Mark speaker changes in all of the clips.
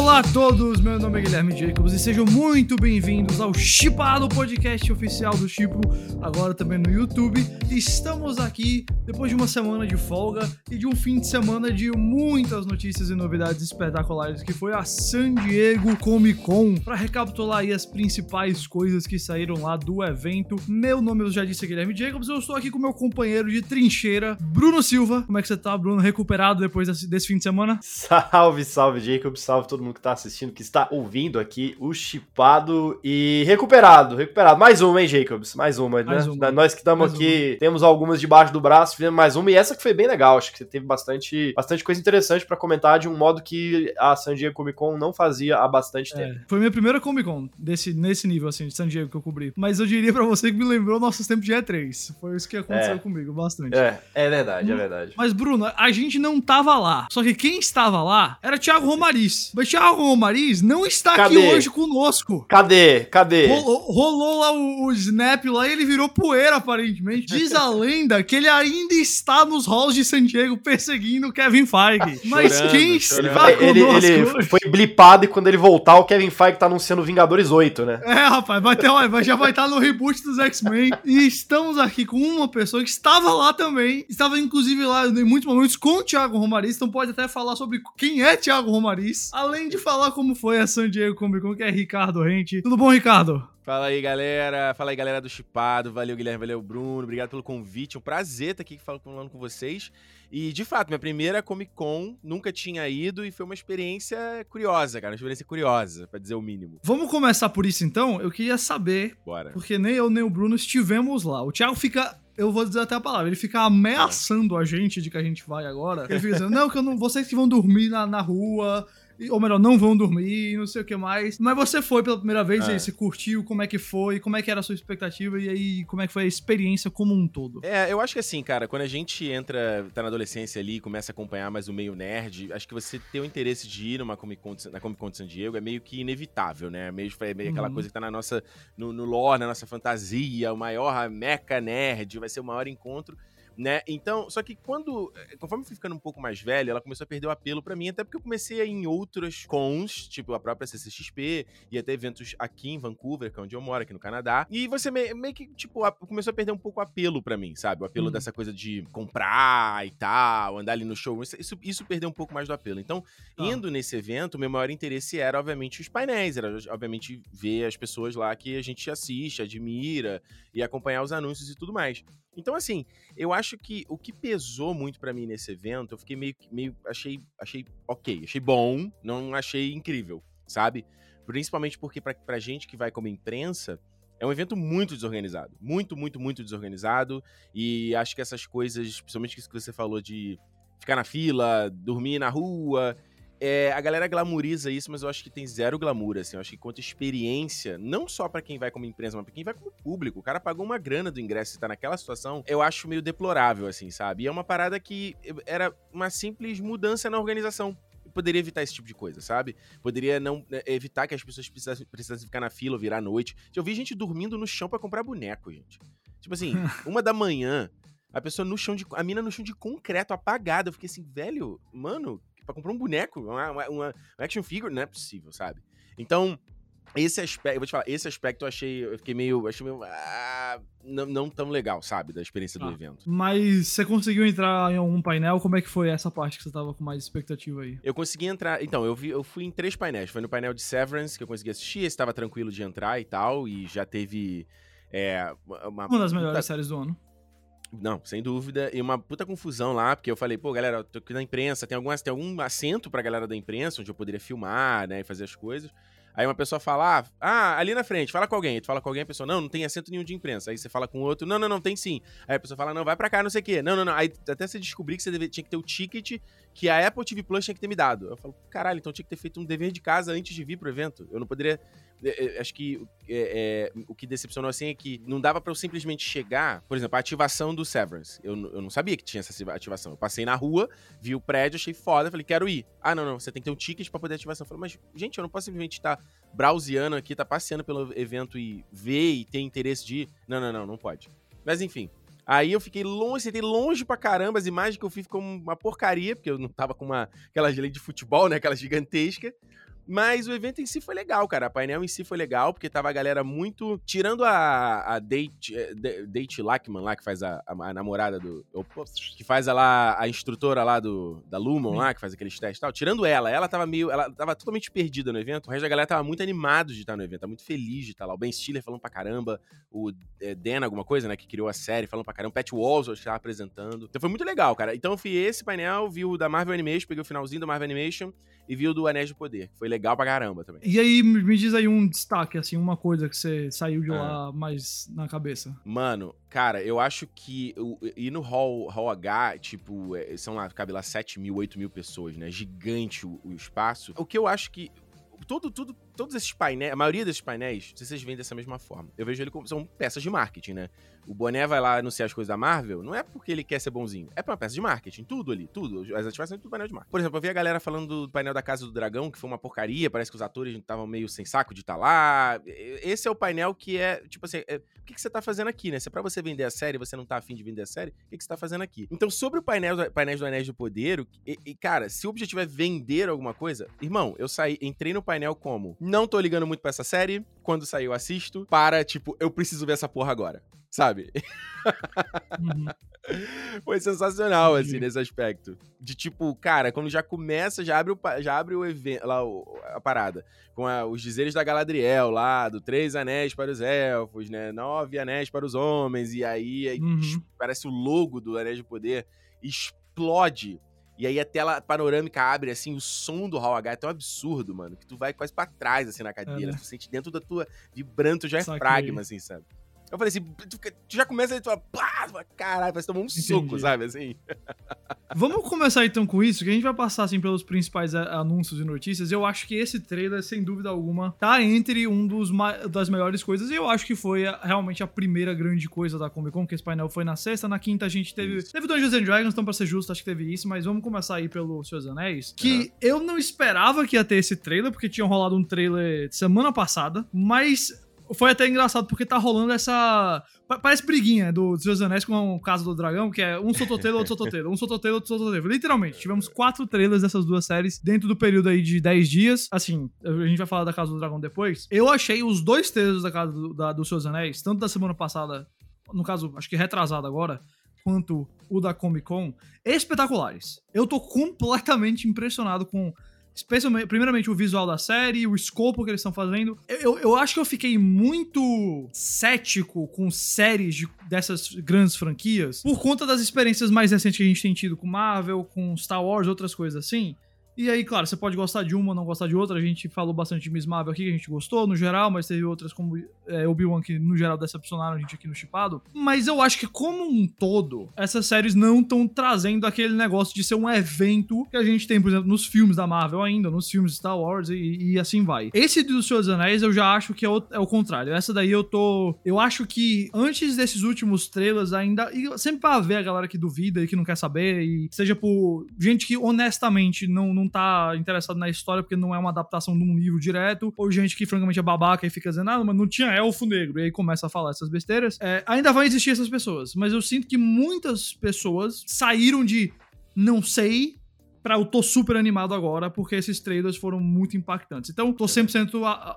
Speaker 1: Olá a todos, meu nome é Guilherme Jacobs e sejam muito bem-vindos ao Chipado Podcast oficial do Chipo, agora também no YouTube. Estamos aqui depois de uma semana de folga e de um fim de semana de muitas notícias e novidades espetaculares que foi a San Diego Comic Con. Para recapitular aí as principais coisas que saíram lá do evento, meu nome eu já disse é Guilherme Jacobs, eu estou aqui com meu companheiro de trincheira, Bruno Silva. Como é que você tá, Bruno? Recuperado depois desse, desse fim de semana?
Speaker 2: Salve, salve, Jacobs, salve todo mundo que tá assistindo, que está ouvindo aqui o Chipado e recuperado, recuperado. Mais uma, hein, Jacobs? Mais uma, mais né? Uma. Nós que estamos aqui, uma. temos algumas debaixo do braço, fizemos mais uma e essa que foi bem legal. Acho que você teve bastante, bastante coisa interessante para comentar de um modo que a San Diego Comic Con não fazia há bastante é, tempo.
Speaker 1: Foi minha primeira Comic Con desse, nesse nível, assim, de San Diego que eu cobri. Mas eu diria para você que me lembrou nossos tempos de E3. Foi isso que aconteceu é. comigo, bastante.
Speaker 2: É, é verdade, é verdade.
Speaker 1: Mas, Bruno, a gente não tava lá. Só que quem estava lá era Thiago Romariz. Mas Thiago Romariz não está Cadê? aqui hoje conosco.
Speaker 2: Cadê? Cadê?
Speaker 1: Rolou, rolou lá o, o, snap lá e ele virou poeira, aparentemente. Diz a lenda que ele ainda está nos halls de San Diego perseguindo o Kevin Feige. Mas chorando, quem está conosco
Speaker 2: ele, ele foi blipado e quando ele voltar, o Kevin Feige tá anunciando Vingadores 8, né?
Speaker 1: É, rapaz, vai ter, já vai estar no reboot dos X-Men. E estamos aqui com uma pessoa que estava lá também. Estava, inclusive, lá em muitos momentos com o Thiago Romariz. Então pode até falar sobre quem é Thiago Romariz. Além de falar como foi a San Diego Comic Con, que é Ricardo Rente. Tudo bom, Ricardo?
Speaker 3: Fala aí, galera. Fala aí, galera do Chipado. Valeu, Guilherme. Valeu, Bruno. Obrigado pelo convite. Um prazer estar aqui falando com vocês. E, de fato, minha primeira Comic Con, nunca tinha ido e foi uma experiência curiosa, cara. Uma experiência curiosa, para dizer o mínimo.
Speaker 1: Vamos começar por isso, então? Eu queria saber.
Speaker 3: Bora.
Speaker 1: Porque nem eu nem o Bruno estivemos lá. O Thiago fica eu vou dizer até a palavra, ele fica ameaçando a gente de que a gente vai agora. Ele fica dizendo, não, que eu não, vocês que vão dormir na, na rua, ou melhor, não vão dormir, não sei o que mais. Mas você foi pela primeira vez, é. aí você curtiu, como é que foi, como é que era a sua expectativa e aí como é que foi a experiência como um todo?
Speaker 3: É, eu acho que assim, cara, quando a gente entra, tá na adolescência ali e começa a acompanhar mais o meio nerd, acho que você ter o interesse de ir numa Comic Con, na Comic Con de San Diego é meio que inevitável, né? Meio, é meio aquela uhum. coisa que tá na nossa, no, no lore, na nossa fantasia, o maior meca nerd, vai ser o maior encontro né? Então, só que quando, eh, conforme eu fui ficando um pouco mais velho, ela começou a perder o apelo para mim, até porque eu comecei a ir em outras cons, tipo a própria CCXP, e até eventos aqui em Vancouver, que é onde eu moro, aqui no Canadá. E você meio, meio que, tipo, começou a perder um pouco o apelo para mim, sabe? O apelo hum. dessa coisa de comprar e tal, andar ali no show. Isso, isso perdeu um pouco mais do apelo. Então, ah. indo nesse evento, meu maior interesse era, obviamente, os painéis, era, obviamente, ver as pessoas lá que a gente assiste, admira e acompanhar os anúncios e tudo mais. Então, assim, eu acho que o que pesou muito para mim nesse evento, eu fiquei meio, meio achei, achei ok, achei bom, não achei incrível, sabe? Principalmente porque pra, pra gente que vai como imprensa, é um evento muito desorganizado. Muito, muito, muito desorganizado. E acho que essas coisas, principalmente isso que você falou de ficar na fila, dormir na rua, é, a galera glamoriza isso, mas eu acho que tem zero glamour, assim. Eu acho que quanto experiência, não só para quem vai como empresa, mas pra quem vai como público. O cara pagou uma grana do ingresso e tá naquela situação, eu acho meio deplorável, assim, sabe? E é uma parada que era uma simples mudança na organização poderia evitar esse tipo de coisa, sabe? Poderia não né, evitar que as pessoas precisassem, precisassem ficar na fila ou virar à noite. Eu vi gente dormindo no chão para comprar boneco, gente. Tipo assim, uma da manhã, a pessoa no chão de. A mina no chão de concreto, apagada. Eu fiquei assim, velho, mano, para comprar um boneco, uma, uma, uma, action figure, não é possível, sabe? Então, esse aspecto, eu vou te falar, esse aspecto eu achei, eu fiquei meio, achei meio, ah, não, não tão legal, sabe, da experiência ah, do evento.
Speaker 1: Mas você conseguiu entrar em algum painel? Como é que foi essa parte que você tava com mais expectativa aí?
Speaker 3: Eu consegui entrar, então, eu vi, eu fui em três painéis, foi no painel de Severance que eu consegui assistir, esse tava tranquilo de entrar e tal, e já teve é,
Speaker 1: uma, uma das melhores séries do ano.
Speaker 3: Não, sem dúvida. E uma puta confusão lá, porque eu falei, pô, galera, eu tô aqui na imprensa, tem algum, tem algum assento pra galera da imprensa onde eu poderia filmar, né, e fazer as coisas. Aí uma pessoa fala, ah, ali na frente, fala com alguém. Aí tu fala com alguém, a pessoa, não, não tem assento nenhum de imprensa. Aí você fala com outro, não, não, não, tem sim. Aí a pessoa fala, não, vai pra cá, não sei o quê. Não, não, não. Aí até você descobrir que você deve, tinha que ter o ticket que a Apple TV Plus tinha que ter me dado. Eu falo, caralho, então tinha que ter feito um dever de casa antes de vir pro evento. Eu não poderia acho que é, é, o que decepcionou assim é que não dava para eu simplesmente chegar, por exemplo, a ativação do Severance. Eu, eu não sabia que tinha essa ativação. Eu passei na rua, vi o prédio, achei foda, falei, quero ir. Ah, não, não, você tem que ter um ticket para poder ativação. Eu falei, mas, gente, eu não posso simplesmente estar browseando aqui, tá passeando pelo evento e ver e ter interesse de ir. Não, não, não, não pode. Mas enfim. Aí eu fiquei longe, sentei longe pra caramba, as imagens que eu fiz ficam uma porcaria, porque eu não tava com uma, aquelas lei de futebol, né, aquela gigantesca. Mas o evento em si foi legal, cara. A painel em si foi legal, porque tava a galera muito. Tirando a, a Date, eh, Date Lackman lá, que faz a, a, a namorada do. Que faz a, lá, a instrutora lá do, da Lumon lá, que faz aqueles testes e tal. Tirando ela, ela tava meio. Ela tava totalmente perdida no evento. O resto da galera tava muito animado de estar no evento, tava muito feliz de estar lá. O Ben Stiller falando pra caramba, o é, Dan, alguma coisa, né, que criou a série, falando pra caramba. O Pat Walls, acho que tava apresentando. Então foi muito legal, cara. Então eu fui esse painel, vi o da Marvel Animation, peguei o finalzinho da Marvel Animation e vi o do Anéis de Poder. Foi legal pra caramba também.
Speaker 1: E aí, me diz aí um destaque, assim, uma coisa que você saiu de ah. lá mais na cabeça.
Speaker 3: Mano, cara, eu acho que ir no Hall, Hall H, tipo, é, são lá, cabe lá 7 mil, 8 mil pessoas, né? Gigante o, o espaço. O que eu acho que tudo, tudo, todos esses painéis, a maioria desses painéis, se vocês veem dessa mesma forma. Eu vejo ele como são peças de marketing, né? O Boné vai lá anunciar as coisas da Marvel, não é porque ele quer ser bonzinho, é pra uma peça de marketing, tudo ali, tudo. As ativações tudo painel de marketing. Por exemplo, eu vi a galera falando do painel da Casa do Dragão, que foi uma porcaria, parece que os atores estavam meio sem saco de estar tá lá. Esse é o painel que é, tipo assim, é, o que, que você tá fazendo aqui, né? Se é pra você vender a série você não tá afim de vender a série, o que, que você tá fazendo aqui? Então, sobre o painel, painéis do Anéis do Poder, e, e, cara, se o objetivo é vender alguma coisa, irmão, eu saí, entrei no painel como, não tô ligando muito pra essa série, quando sair eu assisto, para, tipo, eu preciso ver essa porra agora sabe? Uhum. Foi sensacional, assim, nesse aspecto. De tipo, cara, quando já começa, já abre o, já abre o evento, lá, o, a parada. Com a, os dizeres da Galadriel lá, do três anéis para os elfos, né? Nove anéis para os homens. E aí, aí uhum. parece o logo do Anéis de Poder. Explode. E aí a tela panorâmica abre, assim, o som do Hall H é tão absurdo, mano, que tu vai quase pra trás, assim, na cadeira. É, né? Tu sente dentro da tua... vibrando já é fragma, assim, sabe? Eu falei assim, tu, já começa e tu fala, pá, caralho, parece tomar um Entendi. soco, sabe, assim.
Speaker 1: Vamos começar então com isso, que a gente vai passar, assim, pelos principais anúncios e notícias. Eu acho que esse trailer, sem dúvida alguma, tá entre um dos das melhores coisas, e eu acho que foi a, realmente a primeira grande coisa da Comic Con, que esse painel foi na sexta, na quinta a gente teve, isso. teve Dungeons and Dragons, então pra ser justo, acho que teve isso, mas vamos começar aí pelo Seus Anéis, que uhum. eu não esperava que ia ter esse trailer, porque tinha rolado um trailer semana passada, mas foi até engraçado porque tá rolando essa. Parece briguinha do Seus Anéis com o caso do dragão, que é um sototeiro, outro sototeiro, um sototeiro, outro sototeiro. Literalmente, tivemos quatro trailers dessas duas séries dentro do período aí de 10 dias. Assim, a gente vai falar da Casa do Dragão depois. Eu achei os dois trailers da Casa do, da, do Seus Anéis, tanto da semana passada, no caso, acho que retrasado agora, quanto o da Comic Con, espetaculares. Eu tô completamente impressionado com Especialmente, primeiramente, o visual da série, o escopo que eles estão fazendo. Eu, eu acho que eu fiquei muito cético com séries de, dessas grandes franquias por conta das experiências mais recentes que a gente tem tido com Marvel, com Star Wars, outras coisas assim. E aí, claro, você pode gostar de uma não gostar de outra. A gente falou bastante de Miss Marvel aqui, que a gente gostou no geral, mas teve outras como é, Obi-Wan que no geral decepcionaram a gente aqui no Chipado. Mas eu acho que, como um todo, essas séries não estão trazendo aquele negócio de ser um evento que a gente tem, por exemplo, nos filmes da Marvel ainda, nos filmes Star Wars e, e assim vai. Esse dos Senhor dos Anéis eu já acho que é o, é o, contrário. Essa daí eu tô. Eu acho que antes desses últimos trailers ainda. E sempre pra ver a galera que duvida e que não quer saber, e seja por gente que honestamente não, não tá interessado na história porque não é uma adaptação de um livro direto, ou gente que francamente é babaca e fica dizendo, ah, mas não tinha elfo negro, e aí começa a falar essas besteiras. É, ainda vai existir essas pessoas, mas eu sinto que muitas pessoas saíram de não sei pra eu tô super animado agora, porque esses trailers foram muito impactantes. Então, tô 100%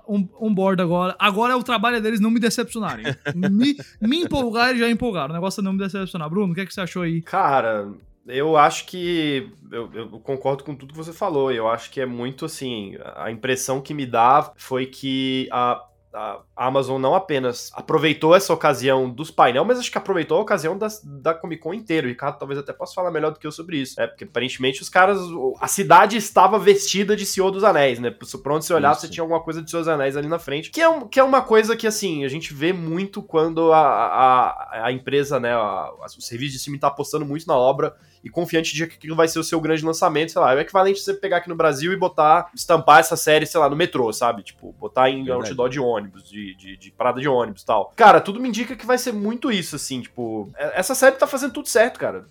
Speaker 1: on, on board agora. Agora é o trabalho deles não me decepcionarem. me, me empolgar e já empolgaram. O negócio é não me decepcionar. Bruno, o que, é que você achou aí?
Speaker 2: Cara, eu acho que. Eu, eu, concordo com tudo que você falou. Eu acho que é muito assim. A impressão que me dá foi que a a Amazon não apenas aproveitou essa ocasião dos painel, mas acho que aproveitou a ocasião das, da Comic Con inteiro. O Ricardo talvez até possa falar melhor do que eu sobre isso, né? Porque aparentemente os caras. A cidade estava vestida de Senhor dos Anéis, né? Por onde você olhar, você tinha alguma coisa de Senhor dos Anéis ali na frente. Que é, um, que é uma coisa que, assim, a gente vê muito quando a, a, a empresa, né? A, o serviço de cima tá apostando muito na obra e confiante de que aquilo vai ser o seu grande lançamento, sei lá. É o equivalente de você pegar aqui no Brasil e botar, estampar essa série, sei lá, no metrô, sabe? Tipo, botar em Verdade. outdoor de ônibus, de, de, de, parada de ônibus e tal. Cara, tudo me indica que vai ser muito isso, assim, tipo. É, essa série tá fazendo tudo certo, cara.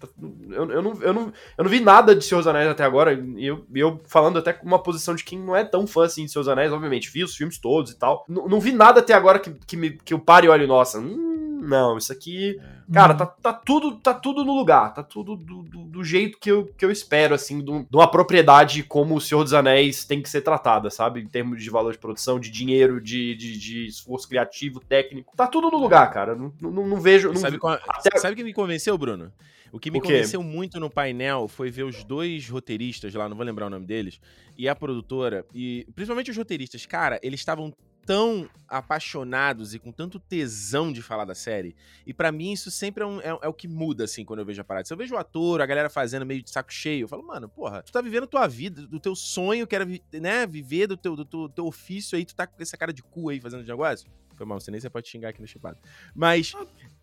Speaker 2: Eu, eu, não, eu, não, eu não vi nada de Seus Anéis até agora, e eu, eu falando até com uma posição de quem não é tão fã assim de Seus Anéis, obviamente, vi os filmes todos e tal. N não vi nada até agora que, que, me, que eu pare e olhe, nossa, hum, não, isso aqui. É. Cara, tá, tá, tudo, tá tudo no lugar. Tá tudo do, do, do jeito que eu, que eu espero, assim, de uma propriedade como o Senhor dos Anéis tem que ser tratada, sabe? Em termos de valor de produção, de dinheiro, de, de, de esforço criativo, técnico. Tá tudo no lugar, cara. Não, não, não vejo. Não,
Speaker 3: sabe, qual, até... sabe que me convenceu, Bruno? O que me o convenceu muito no painel foi ver os dois roteiristas lá, não vou lembrar o nome deles, e a produtora, e principalmente os roteiristas. Cara, eles estavam tão apaixonados e com tanto tesão de falar da série. E para mim isso sempre é, um, é, é, o que muda, assim, quando eu vejo a parada. Se eu vejo o ator, a galera fazendo meio de saco cheio, eu falo, mano, porra, tu tá vivendo a tua vida, do teu sonho, que era, né, viver do teu, do teu, teu ofício aí, tu tá com essa cara de cu aí fazendo negócio. Foi mal, você nem você pode xingar aqui no chipado. Mas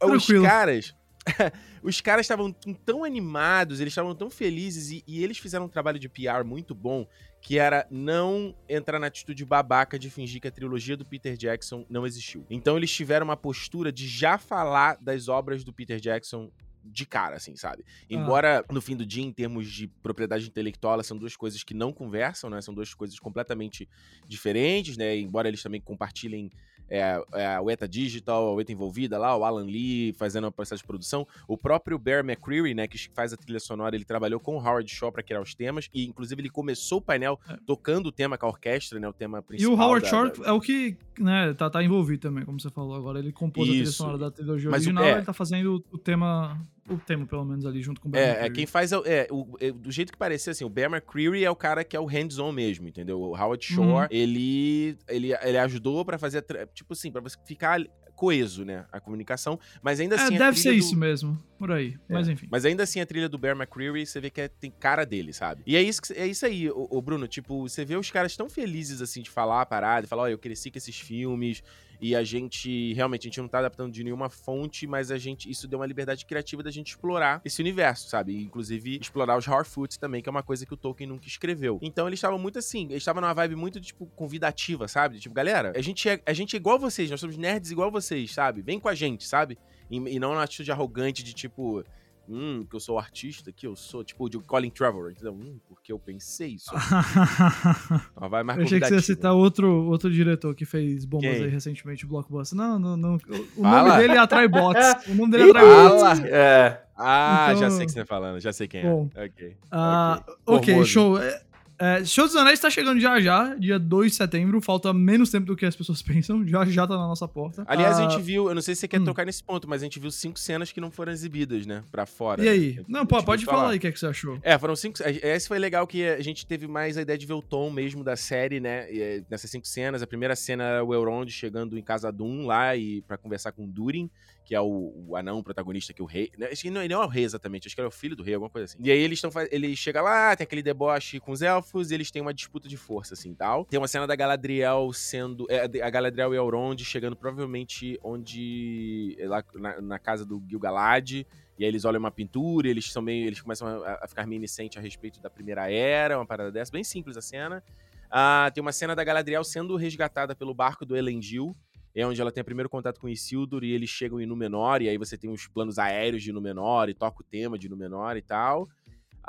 Speaker 3: ah, os caras os caras estavam tão animados, eles estavam tão felizes e, e, eles fizeram um trabalho de PR muito bom, que era não entrar na atitude babaca de fingir que a trilogia do Peter Jackson não existiu. Então eles tiveram uma postura de já falar das obras do Peter Jackson de cara, assim, sabe? Ah. Embora ah. no fim do dia, em termos de propriedade intelectual, elas são duas coisas que não conversam, né? São duas coisas completamente diferentes, né? Embora eles também compartilhem é, é, o ETA Digital, o ETA Envolvida lá, o Alan Lee fazendo o processo de produção, o próprio Bear McCreary, né, que faz a trilha sonora, ele trabalhou com o Howard Shaw para criar os temas, e inclusive ele começou o painel é. tocando o tema com a orquestra, né, o tema principal.
Speaker 1: E o Howard da, Shaw da... é o que, né, tá, tá envolvido também, como você falou agora, ele compôs Isso. a trilha sonora da trilogia Mas original, o, é... ele tá fazendo o tema o tema, pelo menos, ali junto com o
Speaker 3: Bear É, é quem faz. É, é, o, é, do jeito que parecia, assim, o Bear McCreary é o cara que é o hands-on mesmo, entendeu? O Howard Shore, uhum. ele, ele, ele ajudou para fazer, tipo assim, pra você ficar coeso, né? A comunicação, mas ainda é, assim.
Speaker 1: É, deve ser do... isso mesmo, por aí. É, mas enfim.
Speaker 3: Mas ainda assim, a trilha do Bear McCreary, você vê que é, tem cara dele, sabe? E é isso, que, é isso aí, o, Bruno. Tipo, você vê os caras tão felizes, assim, de falar a parada, de falar, ó, oh, eu cresci com esses filmes e a gente realmente a gente não tá adaptando de nenhuma fonte, mas a gente isso deu uma liberdade criativa da gente explorar esse universo, sabe? E, inclusive explorar os Harfoots também, que é uma coisa que o Tolkien nunca escreveu. Então eles estavam muito assim, eles estavam numa vibe muito tipo convidativa, sabe? Tipo, galera, a gente é, a gente é igual vocês, nós somos nerds igual vocês, sabe? Vem com a gente, sabe? E, e não na atitude arrogante de tipo, hum, que eu sou artista, que eu sou, tipo, de Colin Trevor, entendeu? Hum, porque eu pensei isso.
Speaker 1: vai mais Eu achei que você ia citar outro, outro diretor que fez bombas Quem? aí recentemente, o Blockbuster. Não, não, não. O Fala. nome dele atrai bots. O nome dele atrai bots.
Speaker 3: É. Ah, então... já sei o que você tá falando, já sei quem é. Bom,
Speaker 1: é. Ok. Uh, ok, okay show. É, é, Show dos Anéis tá chegando já já, dia 2 de setembro. Falta menos tempo do que as pessoas pensam. Já já tá na nossa porta.
Speaker 3: Aliás, a ah, gente viu, eu não sei se você quer hum. tocar nesse ponto, mas a gente viu cinco cenas que não foram exibidas, né? Pra fora.
Speaker 1: E aí? Né? Não, pô, pode falar. falar aí o que, é que você achou.
Speaker 3: É, foram cinco. Esse foi legal que a gente teve mais a ideia de ver o tom mesmo da série, né? E, nessas cinco cenas. A primeira cena era o Elrond chegando em Casa Doom lá e para conversar com Durin que é o, o anão protagonista, que é o rei. Né? Ele não é o rei exatamente, acho que ele é o filho do rei, alguma coisa assim. E aí eles estão Ele chega lá, tem aquele deboche com os elfos, e eles têm uma disputa de força, assim tal. Tem uma cena da Galadriel sendo. É, a Galadriel e Elrond chegando provavelmente onde. É lá na, na casa do Gil-galad. E aí eles olham uma pintura, eles também eles começam a, a ficar reminiscentes a respeito da primeira era, uma parada dessa, bem simples a cena. Ah, tem uma cena da Galadriel sendo resgatada pelo barco do Elendil, é onde ela tem o primeiro contato com Isildur e eles chegam em Númenor, e aí você tem os planos aéreos de Númenor e toca o tema de Númenor e tal.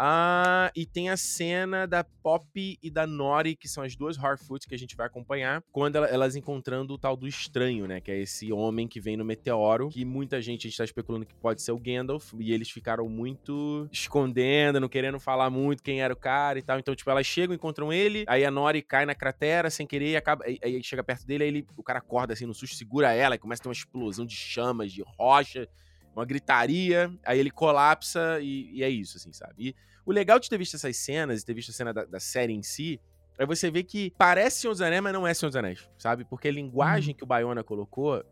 Speaker 3: Ah, e tem a cena da Pop e da Nori, que são as duas Harfoot que a gente vai acompanhar, quando elas encontrando o tal do estranho, né? Que é esse homem que vem no meteoro, que muita gente está especulando que pode ser o Gandalf, e eles ficaram muito escondendo, não querendo falar muito quem era o cara e tal. Então, tipo, elas chegam, encontram ele, aí a Nori cai na cratera sem querer e acaba. Aí, aí chega perto dele, aí ele, o cara acorda assim no susto, segura ela e começa a ter uma explosão de chamas, de rocha uma gritaria, aí ele colapsa e, e, é isso, assim, sabe? E o legal de ter visto essas cenas e ter visto a cena da, da série em si é você ver que parece Senhor dos Anéis, mas não é Senhor dos Anéis, sabe? Porque a linguagem uhum. que o Bayona colocou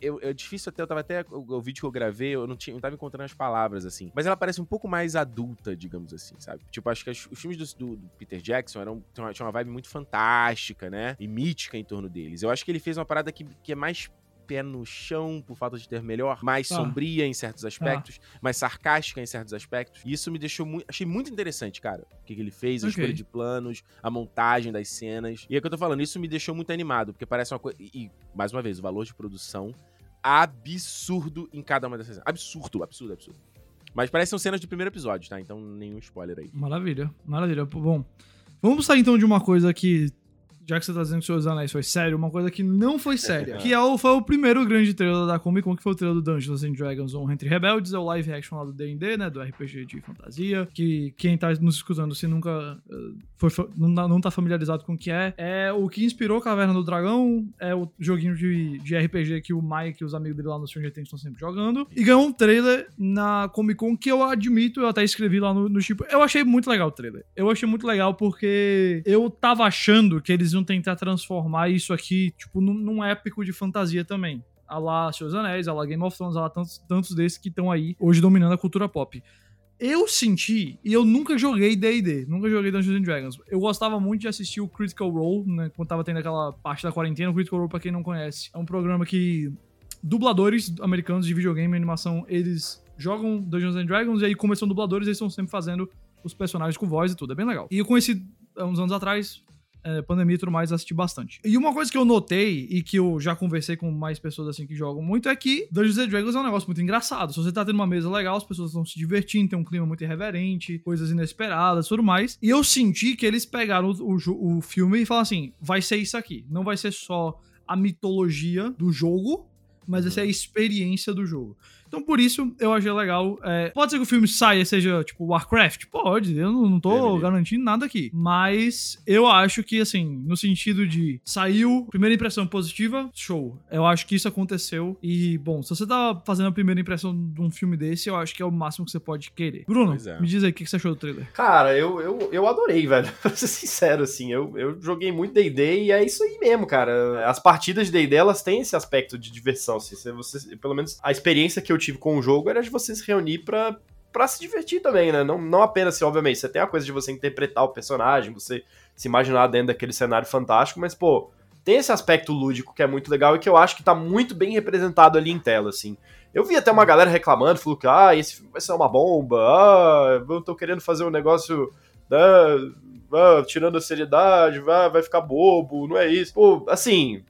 Speaker 3: eu, é difícil até, eu tava até, o, o, vídeo que eu gravei, eu não, tinha, não tava encontrando as palavras, assim. Mas ela parece um pouco mais adulta, digamos assim, sabe? Tipo, acho que as, os filmes do, do, Peter Jackson eram, tinham uma, tinham uma vibe muito fantástica, né? E mítica em torno deles. Eu acho que ele fez uma parada que, que é mais pé no chão, por falta de ter melhor, mais ah. sombria em certos aspectos, ah. mais sarcástica em certos aspectos. E isso me deixou muito. Achei muito interessante, cara. O que, que ele fez, a okay. escolha de planos, a montagem das cenas. E é o que eu tô falando, isso me deixou muito animado, porque parece uma coisa. E, mais uma vez, o valor de produção absurdo em cada uma dessas cenas. Absurdo, absurdo, absurdo. Mas parecem cenas do primeiro episódio, tá? Então nenhum spoiler aí.
Speaker 1: Maravilha, maravilha. Bom, vamos sair então de uma coisa que já que você tá dizendo que o Senhor dos Anéis foi sério, uma coisa que não foi séria. que é o, foi o primeiro grande trailer da Comic Con, que foi o trailer do Dungeons and Dragons On Entre Rebeldes, é o live action lá do D&D, né, do RPG de fantasia, que quem tá nos escutando se nunca uh, foi, não, não tá familiarizado com o que é, é o que inspirou Caverna do Dragão, é o joguinho de, de RPG que o Mike e os amigos dele lá no Stranger Things estão sempre jogando, e ganhou um trailer na Comic Con que eu admito, eu até escrevi lá no, no tipo, eu achei muito legal o trailer. Eu achei muito legal porque eu tava achando que eles iam tentar transformar isso aqui, tipo, num, num épico de fantasia também. A lá Seus Anéis, a lá Game of Thrones, a lá tantos, tantos desses que estão aí hoje dominando a cultura pop. Eu senti, e eu nunca joguei D&D, nunca joguei Dungeons and Dragons. Eu gostava muito de assistir o Critical Role, né, quando tava tendo aquela parte da quarentena. O Critical Role, pra quem não conhece, é um programa que dubladores americanos de videogame e animação, eles jogam Dungeons and Dragons e aí como eles são dubladores, eles estão sempre fazendo os personagens com voz e tudo. É bem legal. E eu conheci há uns anos atrás, é, pandemia e tudo mais, assisti bastante. E uma coisa que eu notei e que eu já conversei com mais pessoas assim que jogam muito é que Dungeons and Dragons é um negócio muito engraçado. Se você tá tendo uma mesa legal, as pessoas estão se divertindo, tem um clima muito irreverente, coisas inesperadas tudo mais. E eu senti que eles pegaram o, o, o filme e falaram assim: vai ser isso aqui. Não vai ser só a mitologia do jogo, mas essa é a experiência do jogo. Então, por isso, eu achei legal. É, pode ser que o filme saia seja, tipo, Warcraft? Pode, eu não, não tô garantindo nada aqui. Mas eu acho que, assim, no sentido de saiu, primeira impressão positiva, show. Eu acho que isso aconteceu. E, bom, se você tá fazendo a primeira impressão de um filme desse, eu acho que é o máximo que você pode querer. Bruno, é. me diz aí o que você achou do trailer.
Speaker 2: Cara, eu, eu, eu adorei, velho. pra ser sincero, assim. Eu, eu joguei muito DD e é isso aí mesmo, cara. As partidas de DD, elas têm esse aspecto de diversão. Assim, você, pelo menos a experiência que eu eu tive com o jogo era de você se reunir pra, pra se divertir também, né? Não, não apenas, assim, obviamente, você tem a coisa de você interpretar o personagem, você se imaginar dentro daquele cenário fantástico, mas, pô, tem esse aspecto lúdico que é muito legal e que eu acho que tá muito bem representado ali em tela, assim. Eu vi até uma galera reclamando, falou que, ah, esse filme vai ser uma bomba, ah, eu tô querendo fazer um negócio, né, ah, tirando a seriedade, vai, vai ficar bobo, não é isso. Pô, assim,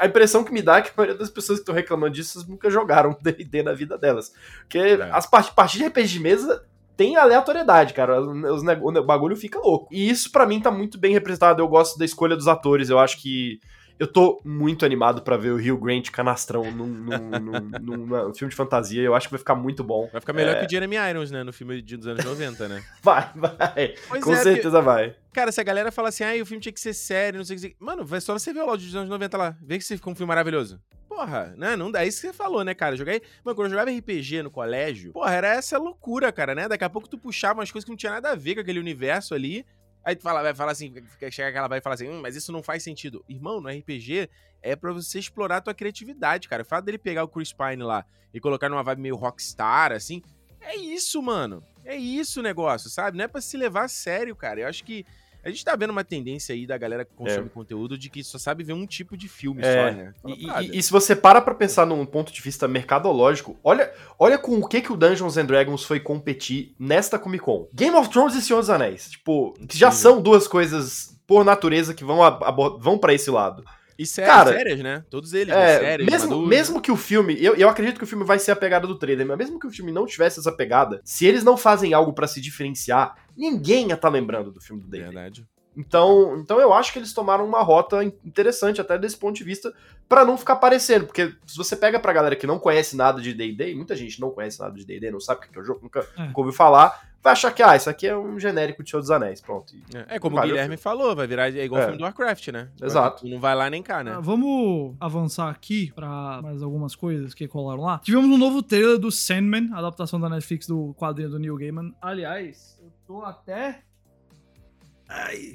Speaker 2: a impressão que me dá é que a maioria das pessoas que estão reclamando disso nunca jogaram D&D na vida delas. Porque é. as part partidas de RPG de mesa tem aleatoriedade, cara. Os, o bagulho fica louco. E isso para mim tá muito bem representado. Eu gosto da escolha dos atores. Eu acho que eu tô muito animado para ver o Rio Grant canastrão num, num, num, num, filme de fantasia. Eu acho que vai ficar muito bom.
Speaker 3: Vai ficar melhor é... que o Jeremy Irons, né? No filme dos anos 90, né?
Speaker 2: vai, vai. Pois Com é, certeza vai.
Speaker 3: Cara, se a galera fala assim, ah, o filme tinha que ser sério, não sei o que. Mano, vai só você ver o áudio dos anos 90 lá. Vê que você ficou um filme maravilhoso. Porra, né? Não dá é isso que você falou, né, cara? Joguei. Mano, quando eu jogava RPG no colégio, porra, era essa loucura, cara, né? Daqui a pouco tu puxava umas coisas que não tinha nada a ver com aquele universo ali. Aí tu fala, vai falar assim, chega aquela vai e fala assim, hum, mas isso não faz sentido. Irmão, no RPG é para você explorar a tua criatividade, cara. O fato dele pegar o Chris Pine lá e colocar numa vibe meio rockstar, assim, é isso, mano. É isso o negócio, sabe? Não é para se levar a sério, cara. Eu acho que a gente tá vendo uma tendência aí da galera que consome é. conteúdo de que só sabe ver um tipo de filme é. só, né?
Speaker 2: E, e, e, se você para pra pensar num ponto de vista mercadológico, olha, olha com o que, que o Dungeons and Dragons foi competir nesta Comic Con. Game of Thrones e Senhor dos Anéis. Tipo, que já são duas coisas por natureza que vão, vão para esse lado.
Speaker 3: E séries, Cara, sérias, né? Todos eles, né?
Speaker 2: é, né? Séries, mesmo, mesmo que o filme. Eu, eu acredito que o filme vai ser a pegada do trailer, mas mesmo que o filme não tivesse essa pegada, se eles não fazem algo para se diferenciar, ninguém ia estar tá lembrando do filme do David. Verdade. Então, então eu acho que eles tomaram uma rota interessante até desse ponto de vista para não ficar parecendo, porque se você pega pra galera que não conhece nada de D&D, muita gente não conhece nada de D&D, não sabe o que é o jogo, nunca, é. nunca ouviu falar, vai achar que, ah, isso aqui é um genérico de Senhor dos Anéis, pronto.
Speaker 3: E, é, é, como o Guilherme falou, vai virar é igual o é. filme do Warcraft, né?
Speaker 2: Exato.
Speaker 3: Não vai lá nem cá, né?
Speaker 1: Ah, vamos avançar aqui para mais algumas coisas que colaram lá. Tivemos um novo trailer do Sandman, adaptação da Netflix do quadrinho do Neil Gaiman. Aliás, eu tô até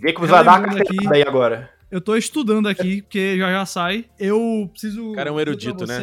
Speaker 2: Vê que você vai dar uma aqui, aí agora.
Speaker 1: Eu tô estudando aqui, porque já já sai. Eu preciso.
Speaker 3: O cara é um erudito, né?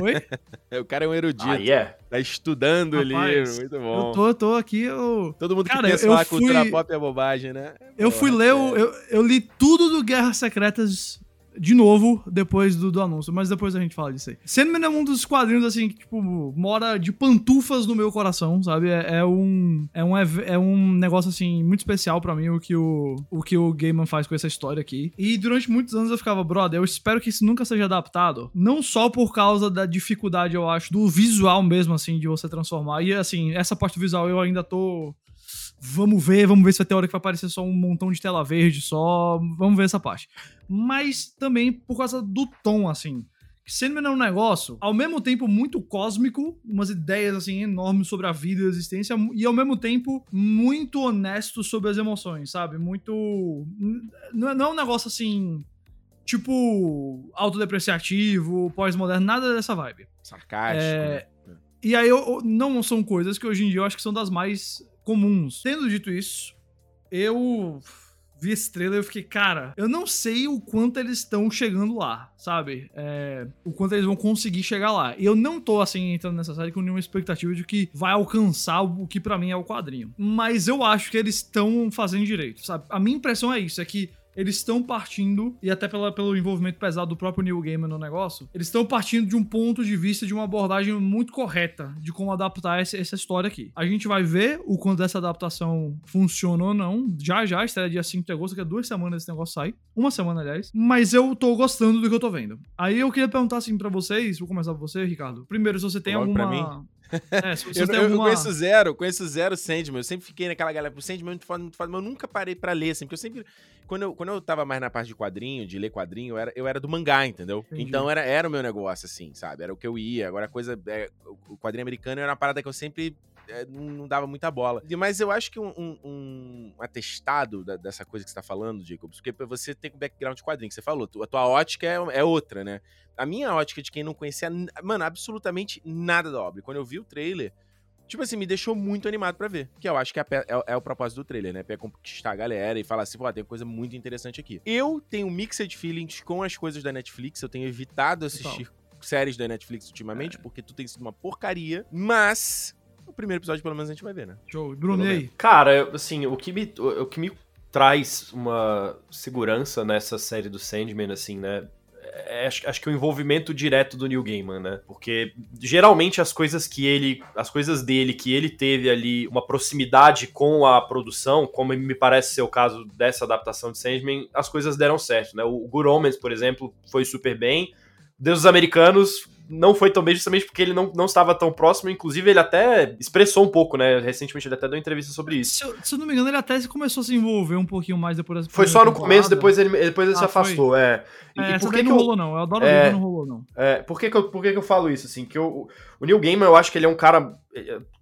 Speaker 3: Oi? o cara é um erudito. Ah, yeah. Tá estudando Rapaz, o livro, muito bom.
Speaker 1: Eu tô, tô aqui, eu.
Speaker 3: Todo mundo cara, que pensa falar fui... cultura pop é bobagem, né?
Speaker 1: Eu fui ler, é. eu, eu li tudo do Guerras Secretas de novo depois do, do, anúncio, mas depois a gente fala disso aí. Sandman é um dos quadrinhos, assim, que, tipo, mora de pantufas no meu coração, sabe? É, é um, é, um, é um negócio, assim, muito especial para mim o que o, o que o Gaiman faz com essa história aqui. E durante muitos anos eu ficava, brother, eu espero que isso nunca seja adaptado. Não só por causa da dificuldade, eu acho, do visual mesmo, assim, de você transformar. E, assim, essa parte visual eu ainda tô vamos ver, vamos ver se vai ter hora que vai aparecer só um montão de tela verde só, vamos ver essa parte. Mas também por causa do tom, assim. Sandman é um negócio, ao mesmo tempo, muito cósmico, umas ideias, assim, enormes sobre a vida e a existência, e ao mesmo tempo, muito honesto sobre as emoções, sabe? Muito... Não é, um negócio, assim, tipo, autodepreciativo, pós-moderno, nada dessa vibe.
Speaker 3: Sarcástico. É...
Speaker 1: Né? E aí, eu, não são coisas que hoje em dia eu acho que são das mais comuns. Tendo dito isso, eu vi esse trailer e fiquei, cara, eu não sei o quanto eles estão chegando lá, sabe? É, o quanto eles vão conseguir chegar lá. E eu não tô, assim, entrando nessa série com nenhuma expectativa de que vai alcançar o que para mim é o quadrinho. Mas eu acho que eles estão fazendo direito, sabe? A minha impressão é isso, é que eles estão partindo, e até pela, pelo envolvimento pesado do próprio Neil Gaiman no negócio, eles estão partindo de um ponto de vista, de uma abordagem muito correta de como adaptar essa, essa história aqui. A gente vai ver o quanto essa adaptação funciona ou não. Já já, estreia dia 5 de agosto, que é duas semanas esse negócio sai. Uma semana, aliás. Mas eu tô gostando do que eu tô vendo. Aí eu queria perguntar assim para vocês, vou começar por você, Ricardo. Primeiro, se você tem
Speaker 3: Logo
Speaker 1: alguma.
Speaker 3: É, se eu, tem alguma... eu conheço zero, conheço zero Sandman. Eu sempre fiquei naquela galera, o Sandman é muito foda, muito foda, mas eu nunca parei pra ler, assim, porque eu sempre. Quando eu, quando eu tava mais na parte de quadrinho, de ler quadrinho, eu era, eu era do mangá, entendeu? Entendi. Então era, era o meu negócio, assim, sabe? Era o que eu ia. Agora a coisa. É, o quadrinho americano era uma parada que eu sempre é, não dava muita bola. Mas eu acho que um, um, um atestado da, dessa coisa que você tá falando, Jacobs, porque você tem o background de quadrinho que você falou, a tua ótica é, é outra, né? A minha ótica de quem não conhecia, mano, absolutamente nada da obra. Quando eu vi o trailer, tipo assim, me deixou muito animado para ver. Que eu acho que é, é, é, o propósito do trailer, né? Pra conquistar a galera e falar assim, pô, tem coisa muito interessante aqui. Eu tenho mixed feelings com as coisas da Netflix, eu tenho evitado assistir Total. séries da Netflix ultimamente, é. porque tu tem sido uma porcaria, mas o primeiro episódio pelo menos a gente vai ver, né?
Speaker 1: Show. Bruno, e aí?
Speaker 2: Cara, assim, o que me, o que me traz uma segurança nessa série do Sandman, assim, né? é, acho, acho, que o envolvimento direto do Neil Gaiman, né? Porque geralmente as coisas que ele, as coisas dele que ele teve ali uma proximidade com a produção, como me parece ser o caso dessa adaptação de Sandman, as coisas deram certo, né? O Good Omens, por exemplo, foi super bem. Deus dos Americanos não foi tão bem justamente porque ele não, não estava tão próximo. Inclusive, ele até expressou um pouco, né? Recentemente ele até deu entrevista sobre isso.
Speaker 1: Se eu, se eu não me engano, ele até começou a se envolver um pouquinho mais depois
Speaker 2: Foi só no começo, depois ele, depois ele ah, se afastou. Foi? É.
Speaker 1: E, é, e por que, que não eu, rolou, não. Eu adoro é, não rolou, não.
Speaker 2: É, por que, que, eu, por que, que eu falo isso, assim? Que eu, o Neil Gaiman, eu acho que ele é um cara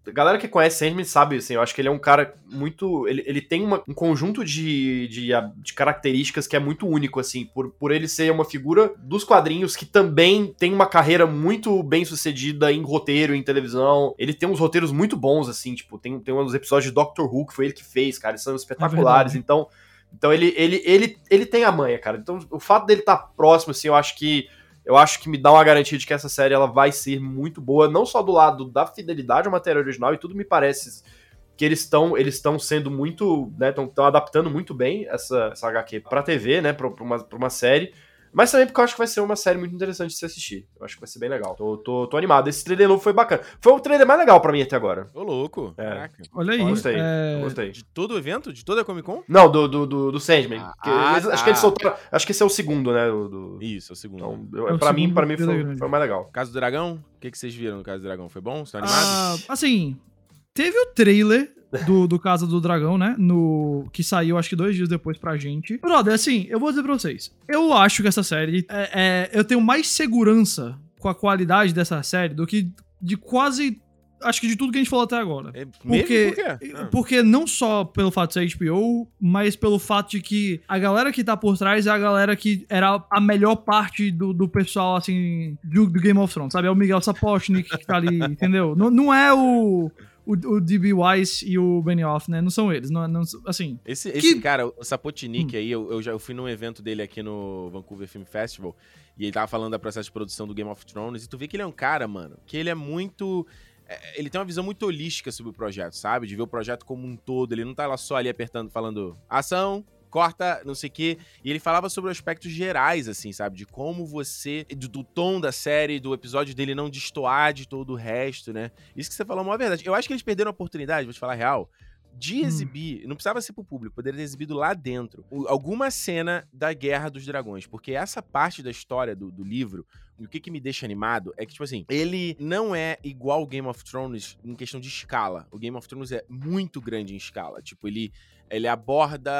Speaker 2: a galera que conhece Sandman sabe, assim, eu acho que ele é um cara muito. Ele, ele tem uma, um conjunto de, de, de, características que é muito único, assim, por, por ele ser uma figura dos quadrinhos que também tem uma carreira muito bem sucedida em roteiro, em televisão. Ele tem uns roteiros muito bons, assim, tipo, tem, tem uns episódios de Doctor Who que foi ele que fez, cara, eles são espetaculares, é então. Então ele, ele, ele, ele tem a manha, cara. Então o fato dele estar tá próximo, assim, eu acho que eu acho que me dá uma garantia de que essa série ela vai ser muito boa, não só do lado da fidelidade ao material original, e tudo me parece que eles estão eles estão sendo muito, né, estão adaptando muito bem essa, essa HQ para TV, né, para uma, pra uma série. Mas também porque eu acho que vai ser uma série muito interessante de se assistir. Eu acho que vai ser bem legal. Tô, tô, tô animado. Esse trailer novo foi bacana. Foi o trailer mais legal pra mim até agora.
Speaker 3: Ô, louco.
Speaker 1: É. Caraca. Olha aí.
Speaker 2: Gostei. É... Gostei.
Speaker 3: De todo o evento? De toda a Comic Con?
Speaker 2: Não, do, do, do, do Sandman. Ah, ah, acho tá. que eles soltaram. Acho que esse é o segundo, né? Do...
Speaker 3: Isso, é o segundo.
Speaker 2: Então, eu, é pra, mim, pra mim, foi, foi mais legal.
Speaker 3: Caso do Dragão? O que, que vocês viram no Caso do Dragão? Foi bom? Estão animados?
Speaker 1: Ah, assim, teve o trailer do, do Casa do Dragão, né? No, que saiu acho que dois dias depois pra gente. Brother, assim, eu vou dizer pra vocês. Eu acho que essa série. É, é, eu tenho mais segurança com a qualidade dessa série do que de quase acho que de tudo que a gente falou até agora. É porque, Por ah. porque não só pelo fato de ser HBO, mas pelo fato de que a galera que tá por trás é a galera que era a melhor parte do, do pessoal, assim, do, do Game of Thrones, sabe? É o Miguel Sapochnik que tá ali, entendeu? Não, não é o o, o D.B. Weiss e o Benioff, né? Não são eles, não, não assim...
Speaker 3: Esse, esse cara, o Sapotnik hum. aí, eu, eu já eu fui num evento dele aqui no Vancouver Film Festival, e ele tava falando da processo de produção do Game of Thrones, e tu vê que ele é um cara, mano, que ele é muito é, ele tem uma visão muito holística sobre o projeto, sabe? De ver o projeto como um todo. Ele não tá lá só ali apertando, falando ação, corta, não sei o quê. E ele falava sobre aspectos gerais, assim, sabe? De como você. Do, do, tom da série, do episódio dele não destoar de todo o resto, né? Isso que você falou é uma verdade. Eu acho que eles perderam a oportunidade, vou te falar a real. De hum. exibir, hum. não precisava ser pro público, poderia ter exibido lá dentro alguma cena da Guerra dos Dragões, porque essa parte da história do, do livro o que que me deixa animado é que, tipo assim, ele não é igual o Game of Thrones em questão de escala. O Game of Thrones é muito grande em escala. Tipo, ele ele aborda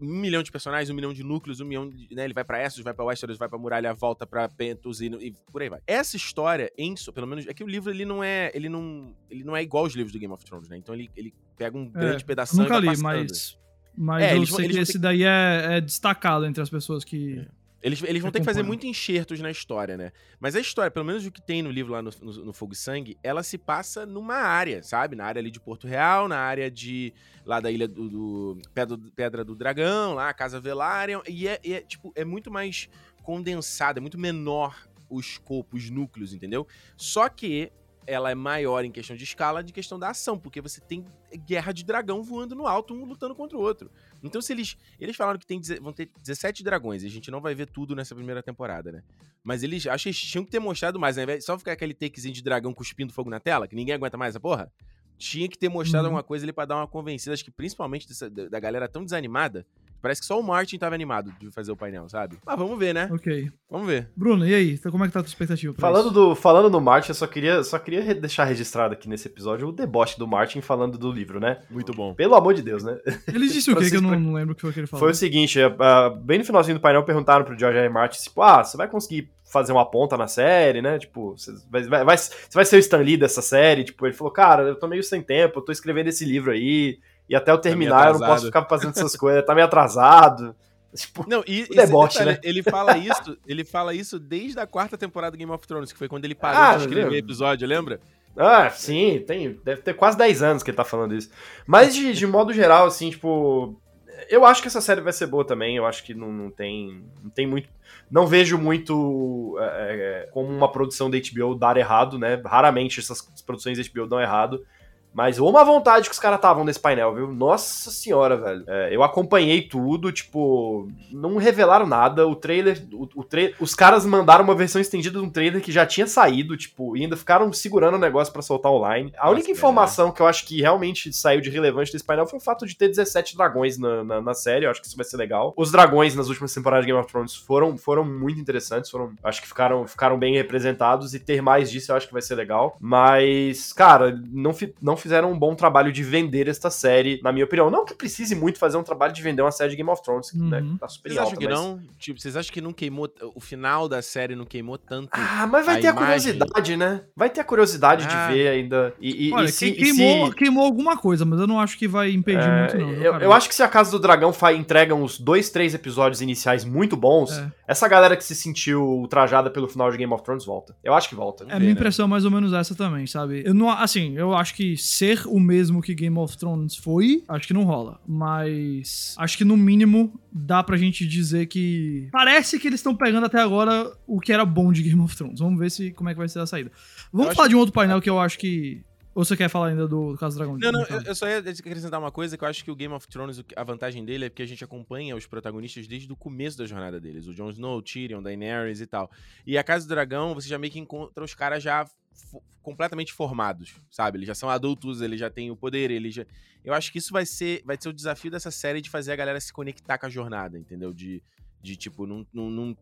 Speaker 3: um milhão de personagens, um milhão de núcleos, um milhão de, né, ele vai para Essos, vai para Westeros, vai para Muralha, volta para Pentos e, e, por aí vai. Essa história, em, pelo menos, é que o livro ele não é, ele não, ele não é igual aos livros do Game of Thrones, né? Então ele, ele pega um é, grande pedaço
Speaker 1: nunca li, mas mas é, eu sei que esse daí é, é, destacado entre as pessoas que
Speaker 3: é. Eles, eles vão ter que fazer muito enxertos na história, né? Mas a história, pelo menos o que tem no livro lá no, no, no, Fogo e Sangue, ela se passa numa área, sabe? Na área ali de Porto Real, na área de. lá da ilha do. do Pedra, Pedra, do Dragão, lá, Casa Velária. E é, é, tipo, é muito mais condensado, é muito menor o escopo, os núcleos, entendeu? Só que ela é maior em questão de escala de questão da ação, porque você tem guerra de dragão voando no alto, um lutando contra o outro. Então, se eles. Eles falaram que tem, vão ter 17 dragões, e a gente não vai ver tudo nessa primeira temporada, né? Mas eles acho que eles tinham que ter mostrado mais, né? Só ficar aquele takezinho de dragão cuspindo fogo na tela, que ninguém aguenta mais essa porra. Tinha que ter mostrado uhum. alguma coisa ali pra dar uma convencida. Acho que principalmente dessa, da galera tão desanimada Parece que só o Martin tava animado de fazer o painel, sabe? Mas vamos ver, né?
Speaker 1: Ok.
Speaker 3: Vamos ver.
Speaker 1: Bruno, e aí? Então, como é que tá a tua expectativa?
Speaker 2: Falando isso? do, falando do Martin, eu só queria, só queria deixar registrado aqui nesse episódio o deboche do Martin falando do livro, né?
Speaker 3: Muito bom.
Speaker 2: Pelo amor de Deus, né?
Speaker 1: Ele disse o quê? Que eu não, não, lembro o que foi que ele falou.
Speaker 2: Foi o seguinte, uh, bem no finalzinho do painel perguntaram pro George R. R. Martin, tipo, ah, você vai conseguir fazer uma ponta na série, né? Tipo, você vai, vai, vai, você vai ser o Stan Lee dessa série? Tipo, ele falou, cara, eu tô meio sem tempo, eu tô escrevendo esse livro aí, e até eu tá terminar tá eu não posso ficar fazendo essas coisas, tá meio atrasado.
Speaker 3: Tipo, não, e, deboche, detalhe, né? Ele fala isso, ele fala isso desde a quarta temporada do Game of Thrones, que foi quando ele parou ah, de escrever episódio, lembra?
Speaker 2: Ah, sim, tem, deve ter quase 10 anos que ele tá falando isso. Mas de, de modo geral, assim, tipo, eu acho que essa série vai ser boa também. Eu acho que não, não tem, não tem muito, não vejo muito é, é como uma produção da HBO dar errado, né? Raramente essas produções da HBO dão errado. Mas uma vontade que os caras estavam nesse painel, viu? Nossa senhora, velho. É, eu acompanhei tudo, tipo, não revelaram nada. O trailer, o, o tra os caras mandaram uma versão estendida de um trailer que já tinha saído, tipo, e ainda ficaram segurando o negócio para soltar online. A única informação é. que eu acho que realmente saiu de relevante desse painel foi o fato de ter 17 dragões na, na, na, série. Eu acho que isso vai ser legal. Os dragões nas últimas temporadas de Game of Thrones foram, foram muito interessantes, foram, acho que ficaram, ficaram bem representados e ter mais disso eu acho que vai ser legal. Mas, cara, não, não fizeram um bom trabalho de vender esta série, na minha opinião. Não que precise muito fazer um trabalho de vender uma série de Game of Thrones, né, uhum. né? Tá super
Speaker 3: vocês alta, acham que mas... não? Tipo, vocês acham que não queimou, o final da série não queimou tanto
Speaker 2: Ah, mas vai a ter imagem? a curiosidade, né? Vai ter a curiosidade ah. de ver ainda. E, e,
Speaker 1: Olha,
Speaker 2: e se,
Speaker 1: queimou, se... queimou alguma coisa, mas eu não acho que vai impedir é, muito, não.
Speaker 2: Eu, eu, acho que se a Casa do Dragão entrega uns dois, três episódios iniciais muito bons, é. essa galera que se sentiu ultrajada pelo final de Game of Thrones volta. Eu acho que volta.
Speaker 1: É, a minha né? impressão é mais ou menos essa também, sabe? Eu não, assim, eu acho que ser o mesmo que Game of Thrones foi, acho que não rola. Mas acho que no mínimo dá pra gente dizer que parece que eles estão pegando até agora o que era bom de Game of Thrones. Vamos ver se como é que vai ser a saída. Vamos falar de um outro painel que eu acho que ou você quer falar ainda do, do caso do Dragão?
Speaker 3: Não, não, eu, eu, só ia acrescentar uma coisa que eu acho que o Game of Thrones, a vantagem dele é porque a gente acompanha os protagonistas desde o começo da jornada deles. O Jon Snow, o Tyrion, Daenerys e tal. E a Casa do Dragão, você já meio que encontra os caras já completamente formados, sabe? Eles já são adultos, eles já têm o poder, eles já... Eu acho que isso vai ser, vai ser o desafio dessa série de fazer a galera se conectar com a jornada, entendeu? De, de tipo, não, não, não...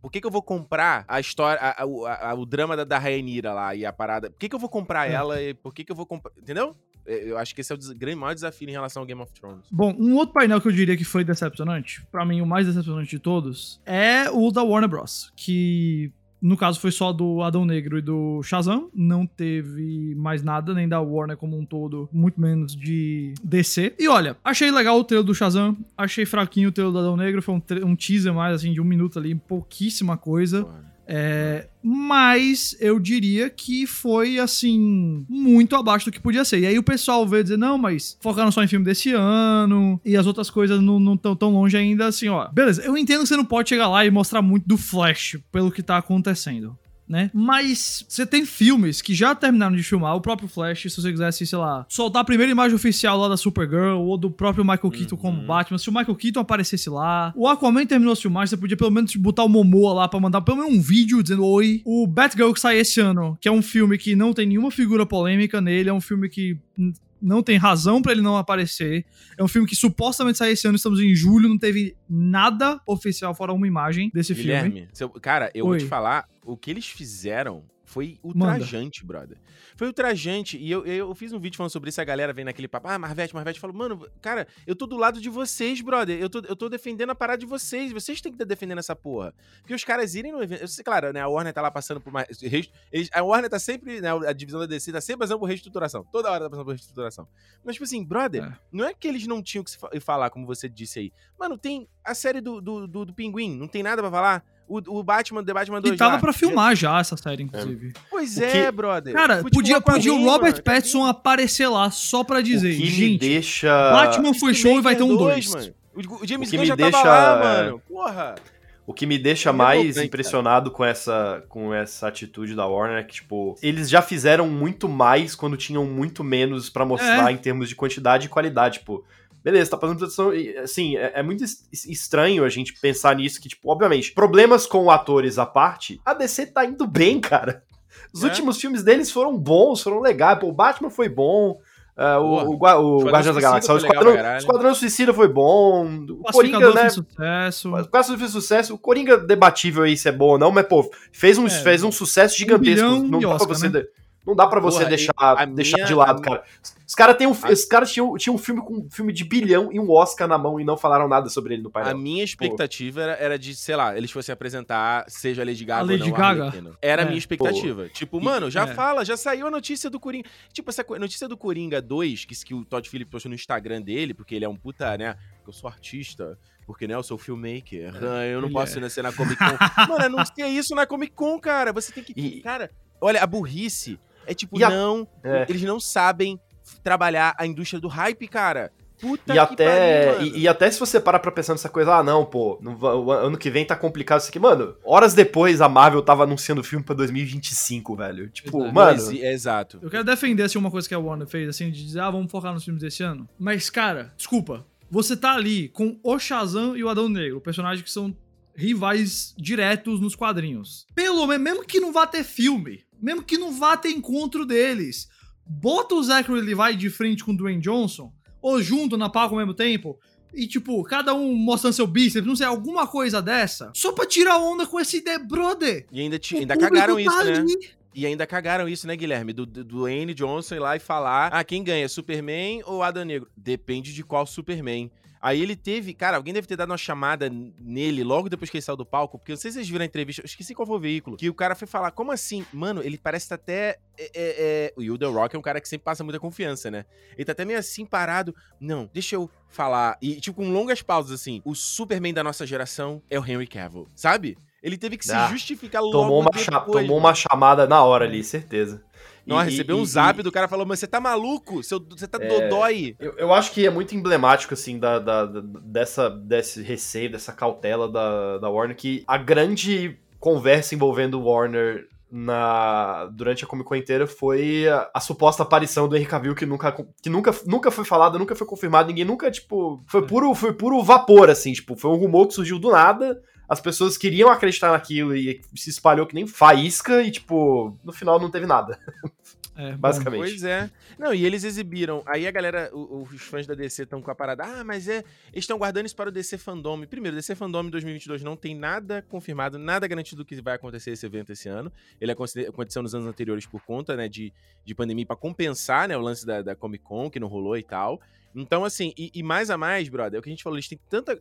Speaker 3: Por que, que eu vou comprar a história, a, a, a, o drama da, da Rhaenyra lá e a parada? Por que, que eu vou comprar é. ela e por que, que eu vou comprar... Entendeu? É, eu acho que esse é o grande, maior desafio em relação ao Game of Thrones.
Speaker 1: Bom, um outro painel que eu diria que foi decepcionante, para mim o mais decepcionante de todos, é o da Warner Bros. Que no caso, foi só do Adão Negro e do Shazam. Não teve mais nada, nem da Warner como um todo, muito menos de DC. E olha, achei legal o trailer do Shazam. Achei fraquinho o trailer do Adão Negro. Foi um, um teaser mais, assim, de um minuto ali, pouquíssima coisa. É, mas eu diria que foi, assim, muito abaixo do que podia ser. E aí o pessoal veio dizer, não, mas focaram só em filme desse ano e as outras coisas não estão tão longe ainda, assim, ó. Beleza, eu entendo que você não pode chegar lá e mostrar muito do Flash pelo que tá acontecendo né? Mas você tem filmes que já terminaram de filmar, o próprio Flash, se você quisesse, sei lá, soltar a primeira imagem oficial lá da Supergirl ou do próprio Michael Keaton uhum. como Batman, se o Michael Keaton aparecesse lá, o Aquaman terminou as filmagens, você podia pelo menos botar o Momoa lá pra mandar pelo menos um vídeo dizendo oi. O Batgirl que sai esse ano, que é um filme que não tem nenhuma figura polêmica nele, é um filme que não tem razão para ele não aparecer. É um filme que supostamente sai esse ano, estamos em julho, não teve nada oficial fora uma imagem desse
Speaker 3: Guilherme,
Speaker 1: filme.
Speaker 3: Seu, cara, eu Oi. vou te falar, o que eles fizeram foi ultrajante, Manda. brother. Foi ultrajante. E eu, eu fiz um vídeo falando sobre isso, a galera vem naquele papo, ah, Marvete, Marvete, falou, mano, cara, eu tô do lado de vocês, brother. Eu tô, eu tô defendendo a parada de vocês. Vocês têm que estar defendendo essa porra. Porque os caras irem no evento. Eu sei, claro, né? A Warner tá lá passando por mais. Eles, a Warner tá sempre, né? A divisão da DC tá sempre passando por reestruturação. Toda hora tá passando por reestruturação. Mas, tipo assim, brother, é. não é que eles não tinham que se falar, como você disse aí. Mano, tem a série do, do, do, do Pinguim, não tem nada para falar o, o Batman, The Batman 2
Speaker 1: E tava lá. pra filmar já essa série, inclusive.
Speaker 3: É. Pois é, brother.
Speaker 1: Cara, podia, podia o Robert Pattinson aparecer lá só pra dizer, o que gente, me
Speaker 2: deixa...
Speaker 1: Batman foi show e vai ter um 2.
Speaker 3: O James Gunn já deixa... tava lá, mano. Porra.
Speaker 2: O que me deixa mais impressionado com essa, com essa atitude da Warner é que, tipo, eles já fizeram muito mais quando tinham muito menos para mostrar é. em termos de quantidade e qualidade. Tipo, beleza, tá fazendo produção. Assim, é, é, muito estranho a gente pensar nisso, que, tipo, obviamente, problemas com atores à parte, a DC tá indo bem, cara. Os é. últimos filmes deles foram bons, foram legais. Pô, o Batman foi bom. Uh, o, o, o, Guardiões da Galáxia. O Esquadrão, Esquadrão Suicida foi bom. O
Speaker 1: Coringa, né? sucesso. O
Speaker 2: Caso fez sucesso. O Coringa debatível aí se é bom ou não, mas, pô, fez um, é, fez um sucesso gigantesco. Um não dá pra você. Né? Não dá para você Porra, deixar, deixar minha, de lado, cara. Os caras um, a... cara tinham, tinham um filme com um filme de bilhão e um Oscar na mão e não falaram nada sobre ele no painel.
Speaker 3: A minha expectativa era, era, de, sei lá, eles fossem apresentar, seja a Lady Gaga a
Speaker 1: Lady
Speaker 3: ou não,
Speaker 1: Gaga.
Speaker 3: Era é. a minha expectativa. Pô. Tipo, mano, já é. fala, já saiu a notícia do Coringa. Tipo, essa notícia do Coringa 2, que, que o Todd Phillips postou no Instagram dele, porque ele é um puta, né? Eu sou artista porque, né, eu sou filmmaker. É, eu não posso nascer na Comic Con. Mano, anuncia isso na Comic Con, cara. Você tem que. E... Cara, olha, a burrice é tipo, a... não. É. Eles não sabem trabalhar a indústria do hype, cara. Puta
Speaker 2: e até pariu, e, e, até se você parar pra pensar nessa coisa, ah, não, pô, no, o ano que vem tá complicado isso aqui. Mano, horas depois a Marvel tava anunciando o filme pra 2025, velho. Tipo, exato. mano.
Speaker 3: É, exato.
Speaker 1: Eu quero defender, assim, uma coisa que a Warner fez, assim, de dizer, ah, vamos focar nos filmes desse ano. Mas, cara, desculpa. Você tá ali com o Shazam e o Adão Negro, personagens que são rivais diretos nos quadrinhos. Pelo menos, mesmo que não vá ter filme, mesmo que não vá ter encontro deles, bota o Zachary Levi de frente com o Dwayne Johnson, ou junto na palco ao mesmo tempo, e tipo, cada um mostrando seu bíceps, não sei, alguma coisa dessa, só pra tirar onda com esse The Brother.
Speaker 3: E ainda, te, ainda cagaram tá isso, né? E ainda cagaram isso, né, Guilherme? Do, do Dwayne Johnson ir lá e falar: ah, quem ganha, Superman ou Adão Negro? Depende de qual Superman. Aí ele teve, cara, alguém deve ter dado uma chamada nele logo depois que ele saiu do palco, porque eu não sei se vocês viram a entrevista, eu esqueci qual foi o veículo, que o cara foi falar, como assim? Mano, ele parece tá até. É, é, é... O Will The Rock é um cara que sempre passa muita confiança, né? Ele tá até meio assim parado. Não, deixa eu falar. E, tipo, com longas pausas, assim. O Superman da nossa geração é o Henry Cavill, sabe? Ele teve que ah, se justificar logo
Speaker 2: tomou uma depois. Tomou uma chamada na hora ali, certeza.
Speaker 3: Não, recebeu um zap e, do cara falando, mas você tá maluco? Você tá é, dodói?
Speaker 2: Eu, eu, acho que é muito emblemático, assim, da, da, dessa, desse receio, dessa cautela da, da Warner, que a grande conversa envolvendo Warner na durante a Comic Con inteira foi a, a, suposta aparição do Henry Cavill que nunca que nunca, nunca foi falada, nunca foi confirmado, ninguém nunca tipo foi é. puro foi puro vapor assim, tipo, foi um rumor que surgiu do nada as pessoas queriam acreditar naquilo e se espalhou que nem faísca e, tipo, no final não teve nada. É, Basicamente.
Speaker 3: Pois é. Não, e eles exibiram. Aí a galera, os fãs da DC estão com a parada. Ah, mas é. Eles estão guardando isso para o DC Fandom. Primeiro, o DC Fandom 2022 não tem nada confirmado, nada garantido do que vai acontecer esse evento esse ano. Ele aconteceu nos anos anteriores por conta, né, de, de pandemia, para compensar, né, o lance da, da, Comic Con, que não rolou e tal. Então, assim, e, e mais a mais, brother, é o que a gente falou, eles têm tanta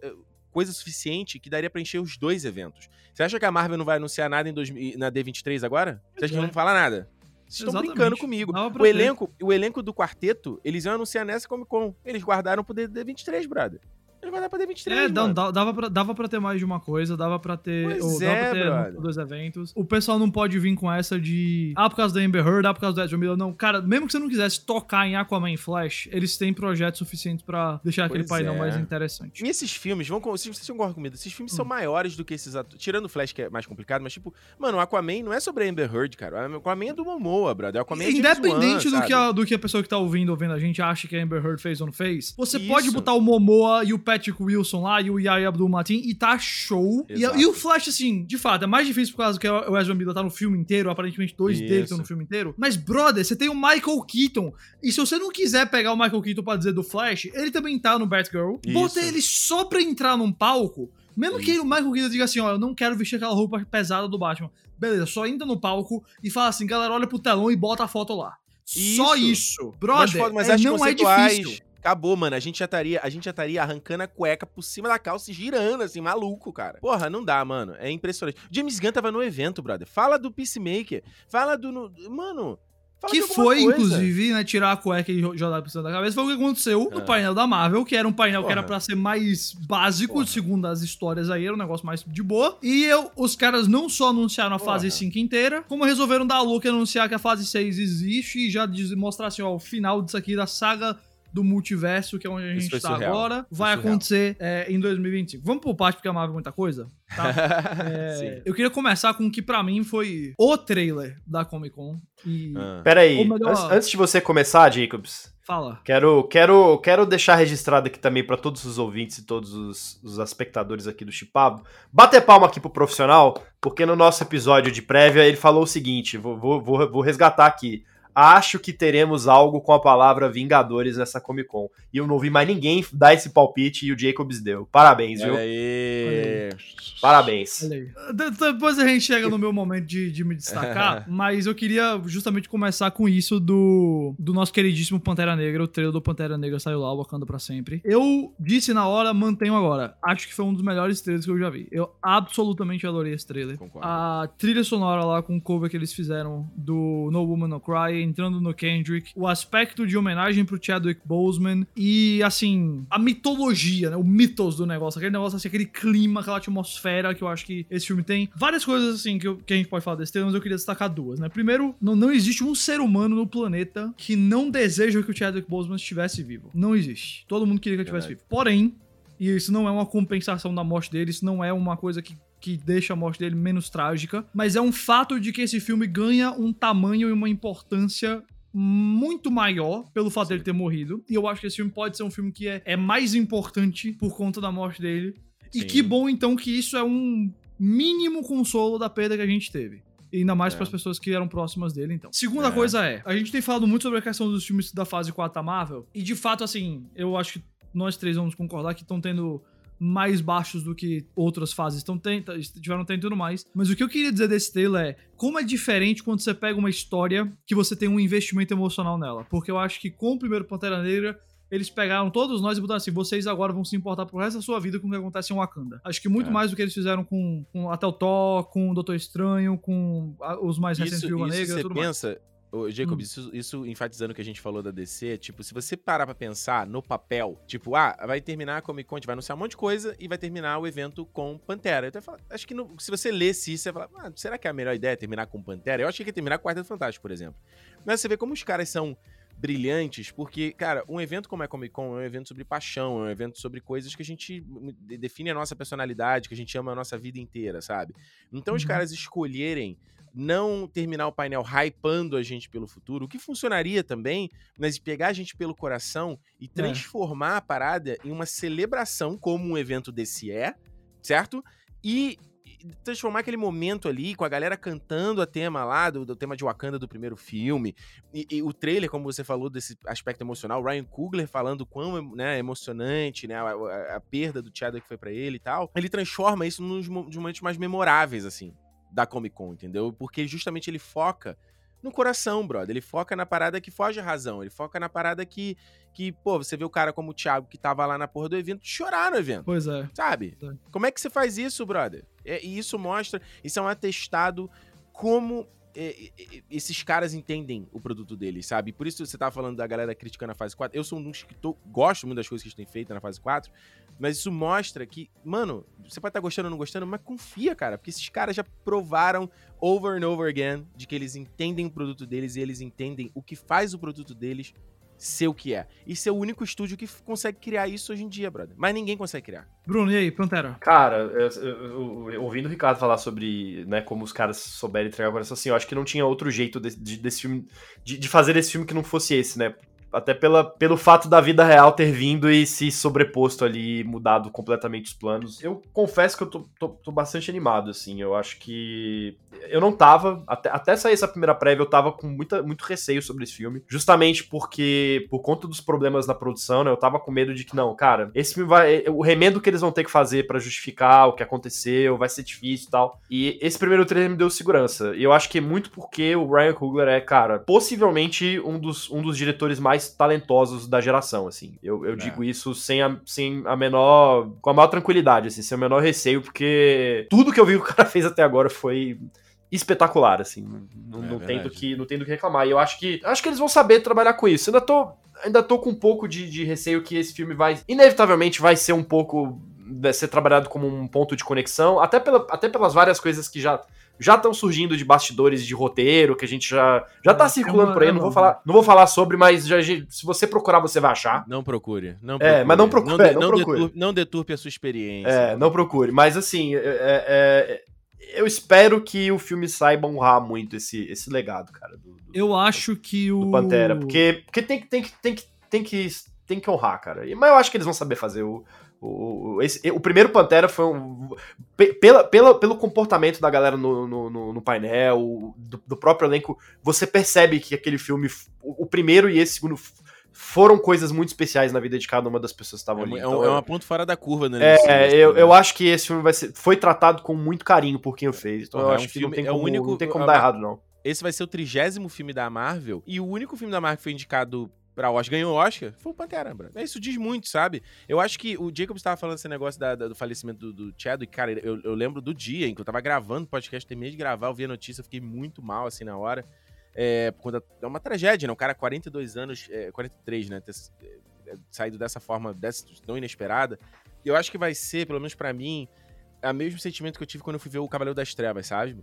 Speaker 3: coisa suficiente que daria pra encher os dois eventos. Você acha que a Marvel não vai anunciar nada em dois, na D23 agora? Você acha que não falar nada? Vocês estão brincando comigo. O elenco, o elenco do quarteto, eles iam anunciar nessa Comic Con. Eles guardaram pro D23, brother. Ele vai dar pra D23. É,
Speaker 1: mano. dava, pra, dava pra ter mais de uma coisa, dava pra ter. Pois é, dava pra ter dois eventos. O pessoal não pode vir com essa de. Ah, por causa da Amber Heard, ah, por causa do Ezra Miller. Não, cara, mesmo que você não quisesse tocar em Aquaman e Flash, eles têm projetos suficientes pra deixar pois aquele painel é. mais interessante.
Speaker 3: E esses filmes, vão, vocês concordam comigo? Esses filmes hum. são maiores do que esses atores. Tirando o Flash, que é mais complicado, mas tipo, mano, o Aquaman não é sobre a Amber Heard, cara. O Aquaman é do Momoa, brother. O Aquaman é
Speaker 1: Independente
Speaker 3: do,
Speaker 1: que a, do que a pessoa que tá ouvindo ou vendo a gente acha que a Amber Heard fez ou não fez, você Isso. pode botar o Momoa e o Pat Patrick Wilson lá e o Yaya Abdul-Mateen e tá show. E, e, o Flash, assim, de fato, é mais difícil por causa que o Ezra Miller tá no filme inteiro, aparentemente dois Isso. deles estão no filme inteiro. Mas, brother, você tem o Michael Keaton. E se você não quiser pegar o Michael Keaton pra dizer do Flash, ele também tá no Batgirl. Isso. Bota ele só pra entrar num palco. Mesmo que o Michael Keaton diga assim, ó, eu não quero vestir aquela roupa pesada do Batman. Beleza, só entra no palco e fala assim, galera, olha pro telão e bota a foto lá. Isso. Só isso. Brother, mas, mas é, não é difícil.
Speaker 3: Acabou, mano. A gente já estaria, a gente já estaria arrancando a cueca por cima da calça e girando, assim, maluco, cara. Porra, não dá, mano. É impressionante. James Gunn tava no evento, brother. Fala do Peacemaker. Fala do. No... Mano,
Speaker 1: que foi, coisa. inclusive, né, tirar a cueca e jogar por cima da cabeça, foi o que aconteceu no ah. painel da Marvel, que era um painel Porra. que era pra ser mais básico, Porra. segundo as histórias aí, era um negócio mais de boa. E eu, os caras não só anunciaram a Porra. fase 5 inteira, como resolveram dar a look e anunciar que a fase 6 existe e já mostrar assim, ó, o final disso aqui da saga do multiverso, que é onde a gente está agora, vai acontecer é, em 2025. Vamos por parte, porque a Marvel é muita coisa, tá? é, eu queria começar com o que para mim foi o trailer da Comic Con.
Speaker 2: E... Ah. Peraí, melhor... antes, antes de você começar, Jacobs,
Speaker 1: Fala.
Speaker 2: Quero, quero, quero deixar registrado aqui também para todos os ouvintes e todos os, os espectadores aqui do Chipado. Bater palma aqui pro profissional, porque no nosso episódio de prévia ele falou o seguinte: vou, vou, vou resgatar aqui acho que teremos algo com a palavra Vingadores nessa Comic Con. E eu não vi mais ninguém dar esse palpite e o Jacobs deu. Parabéns,
Speaker 3: Olha
Speaker 2: viu?
Speaker 3: Aí.
Speaker 2: Parabéns.
Speaker 1: Depois a gente chega no meu momento de, de me destacar, mas eu queria justamente começar com isso do, do nosso queridíssimo Pantera Negra. O trailer do Pantera Negra saiu lá, Wakanda pra sempre. Eu disse na hora, mantenho agora. Acho que foi um dos melhores trailers que eu já vi. Eu absolutamente adorei esse trailer. Concordo. A trilha sonora lá com o cover que eles fizeram do No Woman No Cry entrando no Kendrick, o aspecto de homenagem pro Chadwick Boseman e, assim, a mitologia, né? O mitos do negócio, aquele negócio, assim, aquele clima, aquela atmosfera que eu acho que esse filme tem. Várias coisas, assim, que, eu, que a gente pode falar desse tema, mas eu queria destacar duas, né? Primeiro, não, não existe um ser humano no planeta que não deseja que o Chadwick Boseman estivesse vivo. Não existe. Todo mundo queria que ele estivesse vivo. Porém, e isso não é uma compensação da morte dele, isso não é uma coisa que que deixa a morte dele menos trágica, mas é um fato de que esse filme ganha um tamanho e uma importância muito maior pelo fato dele ter morrido. E eu acho que esse filme pode ser um filme que é, é mais importante por conta da morte dele. Sim. E que bom, então, que isso é um mínimo consolo da perda que a gente teve. E ainda mais é. para as pessoas que eram próximas dele, então. Segunda é. coisa é, a gente tem falado muito sobre a questão dos filmes da fase 4 da Marvel. E de fato, assim, eu acho que nós três vamos concordar que estão tendo mais baixos do que outras fases estão tenta, tiveram tudo mais. Mas o que eu queria dizer desse trailer é como é diferente quando você pega uma história que você tem um investimento emocional nela. Porque eu acho que com o primeiro Pantera Negra, eles pegaram todos nós e botaram assim: vocês agora vão se importar pro resto da sua vida com o que acontece em Wakanda. Acho que muito é. mais do que eles fizeram com, com até o Thor, com o Doutor Estranho, com os mais recentes Viúva Negra. Você
Speaker 3: pensa, mais. Ô, Jacob, hum. isso, isso enfatizando o que a gente falou da DC, tipo, se você parar pra pensar no papel, tipo, ah, vai terminar a Comic Con, vai anunciar um monte de coisa e vai terminar o evento com Pantera. Eu até falo, acho que no, se você lesse isso, você vai falar, ah, será que é a melhor ideia terminar com Pantera? Eu achei que ia terminar com Quarteto Fantástico, por exemplo. Mas você vê como os caras são brilhantes, porque, cara, um evento como é Comic Con é um evento sobre paixão, é um evento sobre coisas que a gente define a nossa personalidade, que a gente ama a nossa vida inteira, sabe? Então uhum. os caras escolherem não terminar o painel hypando a gente pelo futuro, o que funcionaria também, mas pegar a gente pelo coração e é. transformar é. a parada em uma celebração, como um evento desse é, certo? E transformar aquele momento ali com a galera cantando a tema lá, do, do tema de Wakanda do primeiro filme, e, e, o trailer, como você falou, desse aspecto emocional, Ryan Coogler falando quão né, emocionante, né, a, a, a perda do Chadwick que foi para ele e tal, ele transforma isso nos momentos mais memoráveis, assim, da Comic Con, entendeu? Porque justamente ele foca no coração, brother. Ele foca na parada que foge à razão. Ele foca na parada que, que pô, você vê o cara como o Thiago que tava lá na porra do evento chorar no evento.
Speaker 1: Pois é.
Speaker 3: Sabe? É. Como é que você faz isso, brother? É, e isso mostra, isso é um atestado como esses caras entendem o produto deles, sabe? Por isso você tava falando da galera criticando a fase 4. Eu sou um dos que tô, gosto muito das coisas que eles têm feito na fase 4, mas isso mostra que, mano, você pode estar tá gostando ou não gostando, mas confia, cara, porque esses caras já provaram over and over again de que eles entendem o produto deles e eles entendem o que faz o produto deles ser o que é. E ser o único estúdio que consegue criar isso hoje em dia, brother. Mas ninguém consegue criar.
Speaker 1: Bruno, e aí, Pantera?
Speaker 2: Cara, eu, eu, eu, ouvindo o Ricardo falar sobre né, como os caras souberam entregar o coração, assim, eu acho que não tinha outro jeito de, de, desse filme, de, de fazer esse filme que não fosse esse, né? Até pela, pelo fato da vida real ter vindo e se sobreposto ali, mudado completamente os planos. Eu confesso que eu tô, tô, tô bastante animado, assim. Eu acho que. Eu não tava, até, até sair essa primeira prévia, eu tava com muita, muito receio sobre esse filme. Justamente porque, por conta dos problemas na produção, né? Eu tava com medo de que, não, cara, esse filme vai. O remendo que eles vão ter que fazer para justificar o que aconteceu vai ser difícil e tal. E esse primeiro trailer me deu segurança. E eu acho que é muito porque o Ryan Coogler é, cara, possivelmente um dos, um dos diretores mais talentosos da geração, assim. Eu, eu é. digo isso sem a, sem a menor. com a maior tranquilidade, assim, sem o menor receio, porque tudo que eu vi que o cara fez até agora foi espetacular, assim. Não, é, não tem do que não tem do que reclamar. E eu acho que acho que eles vão saber trabalhar com isso. Eu ainda tô ainda tô com um pouco de, de receio que esse filme vai inevitavelmente vai ser um pouco ser trabalhado como um ponto de conexão, até, pela, até pelas várias coisas que já já estão surgindo de bastidores de roteiro, que a gente já já tá circulando por aí, não vou falar, não vou falar sobre, mas já, se você procurar você vai achar.
Speaker 3: Não procure, não
Speaker 2: procure. É, mas não procure, não, de,
Speaker 3: não,
Speaker 2: não, procure.
Speaker 3: Deturpe, não deturpe a sua experiência.
Speaker 2: É, não procure, mas assim, é, é, é, eu espero que o filme saiba honrar muito esse, esse legado, cara. Do, do,
Speaker 1: eu acho que o
Speaker 2: do Pantera, porque, porque tem, tem, tem, tem, que, tem que tem que honrar, cara. Mas eu acho que eles vão saber fazer o o, esse, o primeiro Pantera foi um. Pela, pela, pelo comportamento da galera no, no, no painel, do, do, próprio elenco, você percebe que aquele filme, o, o, primeiro e esse segundo, foram coisas muito especiais na vida de cada uma das pessoas que estavam
Speaker 3: é,
Speaker 2: ali.
Speaker 3: É, então, é uma ponto fora da curva, né?
Speaker 2: É, eu, eu acho que esse filme vai ser, foi tratado com muito carinho por quem o fez. Então eu é acho um que filme, não tem como, é único, não tem como dar errado, não.
Speaker 3: Esse vai ser o trigésimo filme da Marvel, e o único filme da Marvel que foi indicado pra Oscar, ganhou o Oscar, foi o Pantera, bro. Isso diz muito, sabe? Eu acho que o Jacob estava falando esse negócio da, da, do falecimento do, do Chadwick, cara, eu, eu, lembro do dia em que eu tava gravando o podcast, terminei de gravar, eu vi a notícia, fiquei muito mal, assim, na hora, é, conta, é uma tragédia, né? O cara, 42 anos, é, 43, né, ter é, saído dessa forma, dessa, tão inesperada, eu acho que vai ser, pelo menos para mim, o mesmo sentimento que eu tive quando eu fui ver o Cavaleiro das Trevas, sabe?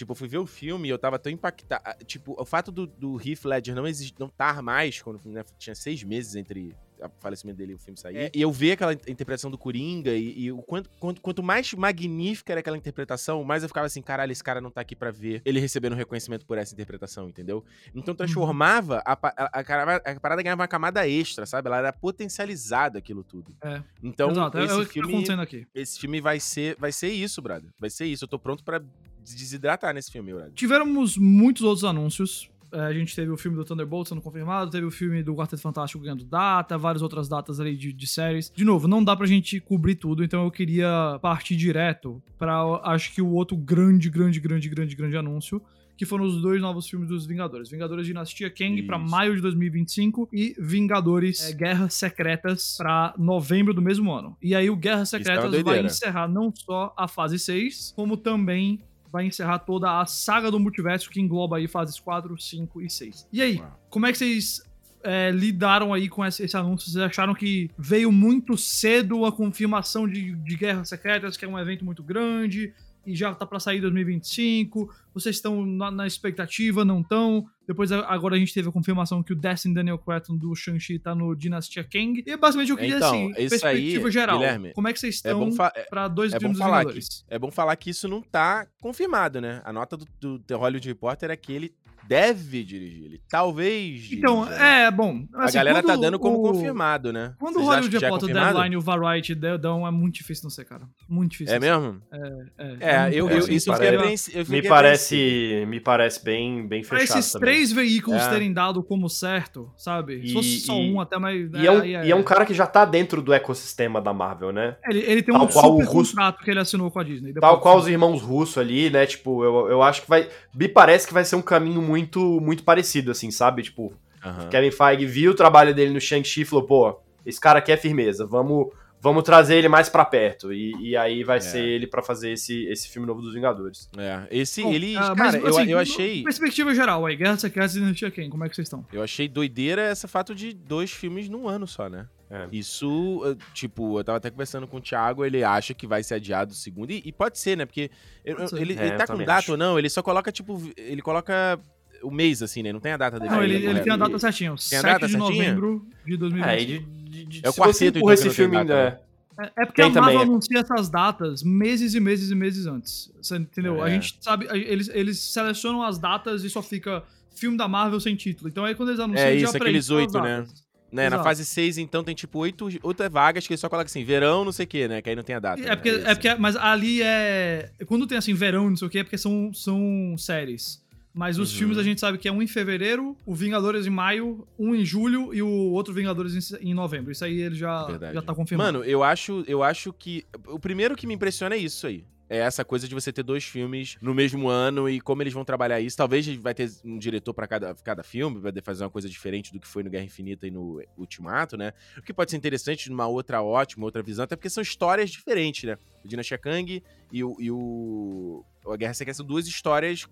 Speaker 3: Tipo, eu fui ver o filme e eu tava tão impactado. Tipo, o fato do, do Heath Ledger não, exist, não estar mais, quando né, tinha seis meses entre o falecimento dele e o filme sair. É. E eu ver aquela interpretação do Coringa e, e o quanto, quanto, quanto, mais magnífica era aquela interpretação, mais eu ficava assim, caralho, esse cara não tá aqui para ver ele recebendo reconhecimento por essa interpretação, entendeu? Então uhum. transformava, a, a, a, a, parada ganhava uma camada extra, sabe? Ela era potencializada aquilo tudo. É. Então, Exato. É esse é filme, tá aqui. esse filme vai ser, vai ser isso, brother. Vai ser isso. Eu tô pronto para desidratar nesse filme, brother.
Speaker 1: Tivemos muitos outros anúncios. É, a gente teve o filme do Thunderbolt sendo confirmado, teve o filme do Quarteto Fantástico ganhando data, várias outras datas ali de, de séries. De novo, não dá pra gente cobrir tudo, então eu queria partir direto para acho que o outro grande, grande, grande, grande, grande anúncio, que foram os dois novos filmes dos Vingadores. Vingadores Dinastia Kang para maio de 2025 e Vingadores é, Guerras Secretas para novembro do mesmo ano. E aí o Guerras Secretas é vai encerrar não só a fase 6, como também vai encerrar toda a saga do multiverso que engloba aí fases 4, 5 e 6. E aí, como é que vocês é, lidaram aí com esse, esse, anúncio? Vocês acharam que veio muito cedo a confirmação de, de Guerras Secretas, que é um evento muito grande? E já tá para sair em 2025. Vocês estão na, na, expectativa, não estão? Depois agora a gente teve a confirmação que o Destiny Daniel Cretton do Shang-Chi tá no Dynastia Kang. E basicamente eu queria
Speaker 3: então,
Speaker 1: assim, perspectiva
Speaker 3: aí,
Speaker 1: geral.
Speaker 3: Guilherme,
Speaker 1: como é que vocês estão é para dois
Speaker 3: é bom falar que, É bom falar que isso não tá confirmado, né? A nota do, do The Hollywood Reporter é que ele deve dirigir. Ele talvez.
Speaker 1: Então, é, bom.
Speaker 3: Assim, a galera tá dando como o... confirmado, né?
Speaker 1: Quando Vocês o Hollywood Reporter, o Deadline e o Variety dão, é muito difícil não ser, cara. Muito difícil.
Speaker 3: É mesmo?
Speaker 1: É,
Speaker 3: é. é, eu, eu, isso
Speaker 2: parece, eu me parece, me parece bem, bem fechado.
Speaker 1: Pra esses
Speaker 2: também.
Speaker 1: três veículos é. terem dado como certo, sabe?
Speaker 2: E,
Speaker 1: Se fosse só
Speaker 2: e,
Speaker 1: um, até mais.
Speaker 2: E é, um, e é um cara que já tá dentro do ecossistema da Marvel, né?
Speaker 1: Ele, ele tem um super contrato que ele assinou com a Disney.
Speaker 2: Tal qual os irmãos russos ali, né? Tipo, eu, eu acho que vai. Me parece que vai ser um caminho muito, muito parecido parecido, assim, sabe? Tipo, uhum. Kevin Feige viu o trabalho dele no Shang-Chi e falou, pô, esse cara aqui é firmeza, vamos, vamos trazer ele mais para perto. E, e, aí vai é. ser ele para fazer esse, esse filme novo dos Vingadores.
Speaker 3: É, esse, Bom, ele, uh, cara, mas, eu, assim, eu achei...
Speaker 1: Perspectiva geral aí, Guerra Secreta e Dinastia Kang, como é que vocês estão?
Speaker 3: Eu achei doideira essa fato de dois filmes num ano só, né? É. Isso, tipo, eu tava até conversando com o Thiago, ele acha que vai ser adiado o segundo, e, e pode ser, né? Porque ele, ele, é, ele tá com data ou não, ele só coloca, tipo, ele coloca o mês, assim, né? Não tem a data dele.
Speaker 1: Não, ele, ele tem a data certinha. Tem a data de certinha? novembro de 2020. É, de,
Speaker 2: de, de, é o quarteto, então,
Speaker 1: esse filme ainda. É, é porque tem a Marvel também. anuncia essas datas meses e meses e meses antes. Você entendeu? É. A gente sabe, eles, eles selecionam as datas e só fica filme da Marvel sem título. Então aí quando eles anunciam,
Speaker 3: É isso, aqueles oito, né? Né, na fase 6, então, tem tipo oito, oito vagas que ele só coloca assim, verão, não sei o quê, né? Que aí não tem a data.
Speaker 1: É
Speaker 3: né?
Speaker 1: porque,
Speaker 3: é,
Speaker 1: é porque mas ali é. Quando tem assim, verão, não sei o quê, é porque são, são séries. Mas os uhum. filmes a gente sabe que é um em fevereiro, o Vingadores em maio, um em julho e o outro Vingadores em, em novembro. Isso aí ele já, já tá confirmado.
Speaker 3: Mano, eu acho, eu acho que. O primeiro que me impressiona é isso aí é essa coisa de você ter dois filmes no mesmo ano e como eles vão trabalhar isso. Talvez vai ter um diretor para cada, cada filme, vai fazer uma coisa diferente do que foi no Guerra Infinita e no Ultimato, né? O que pode ser interessante numa outra ótima, outra visão, até porque são histórias diferentes, né? O Dinastia Kang e o, e o a Guerra Secreta são duas histórias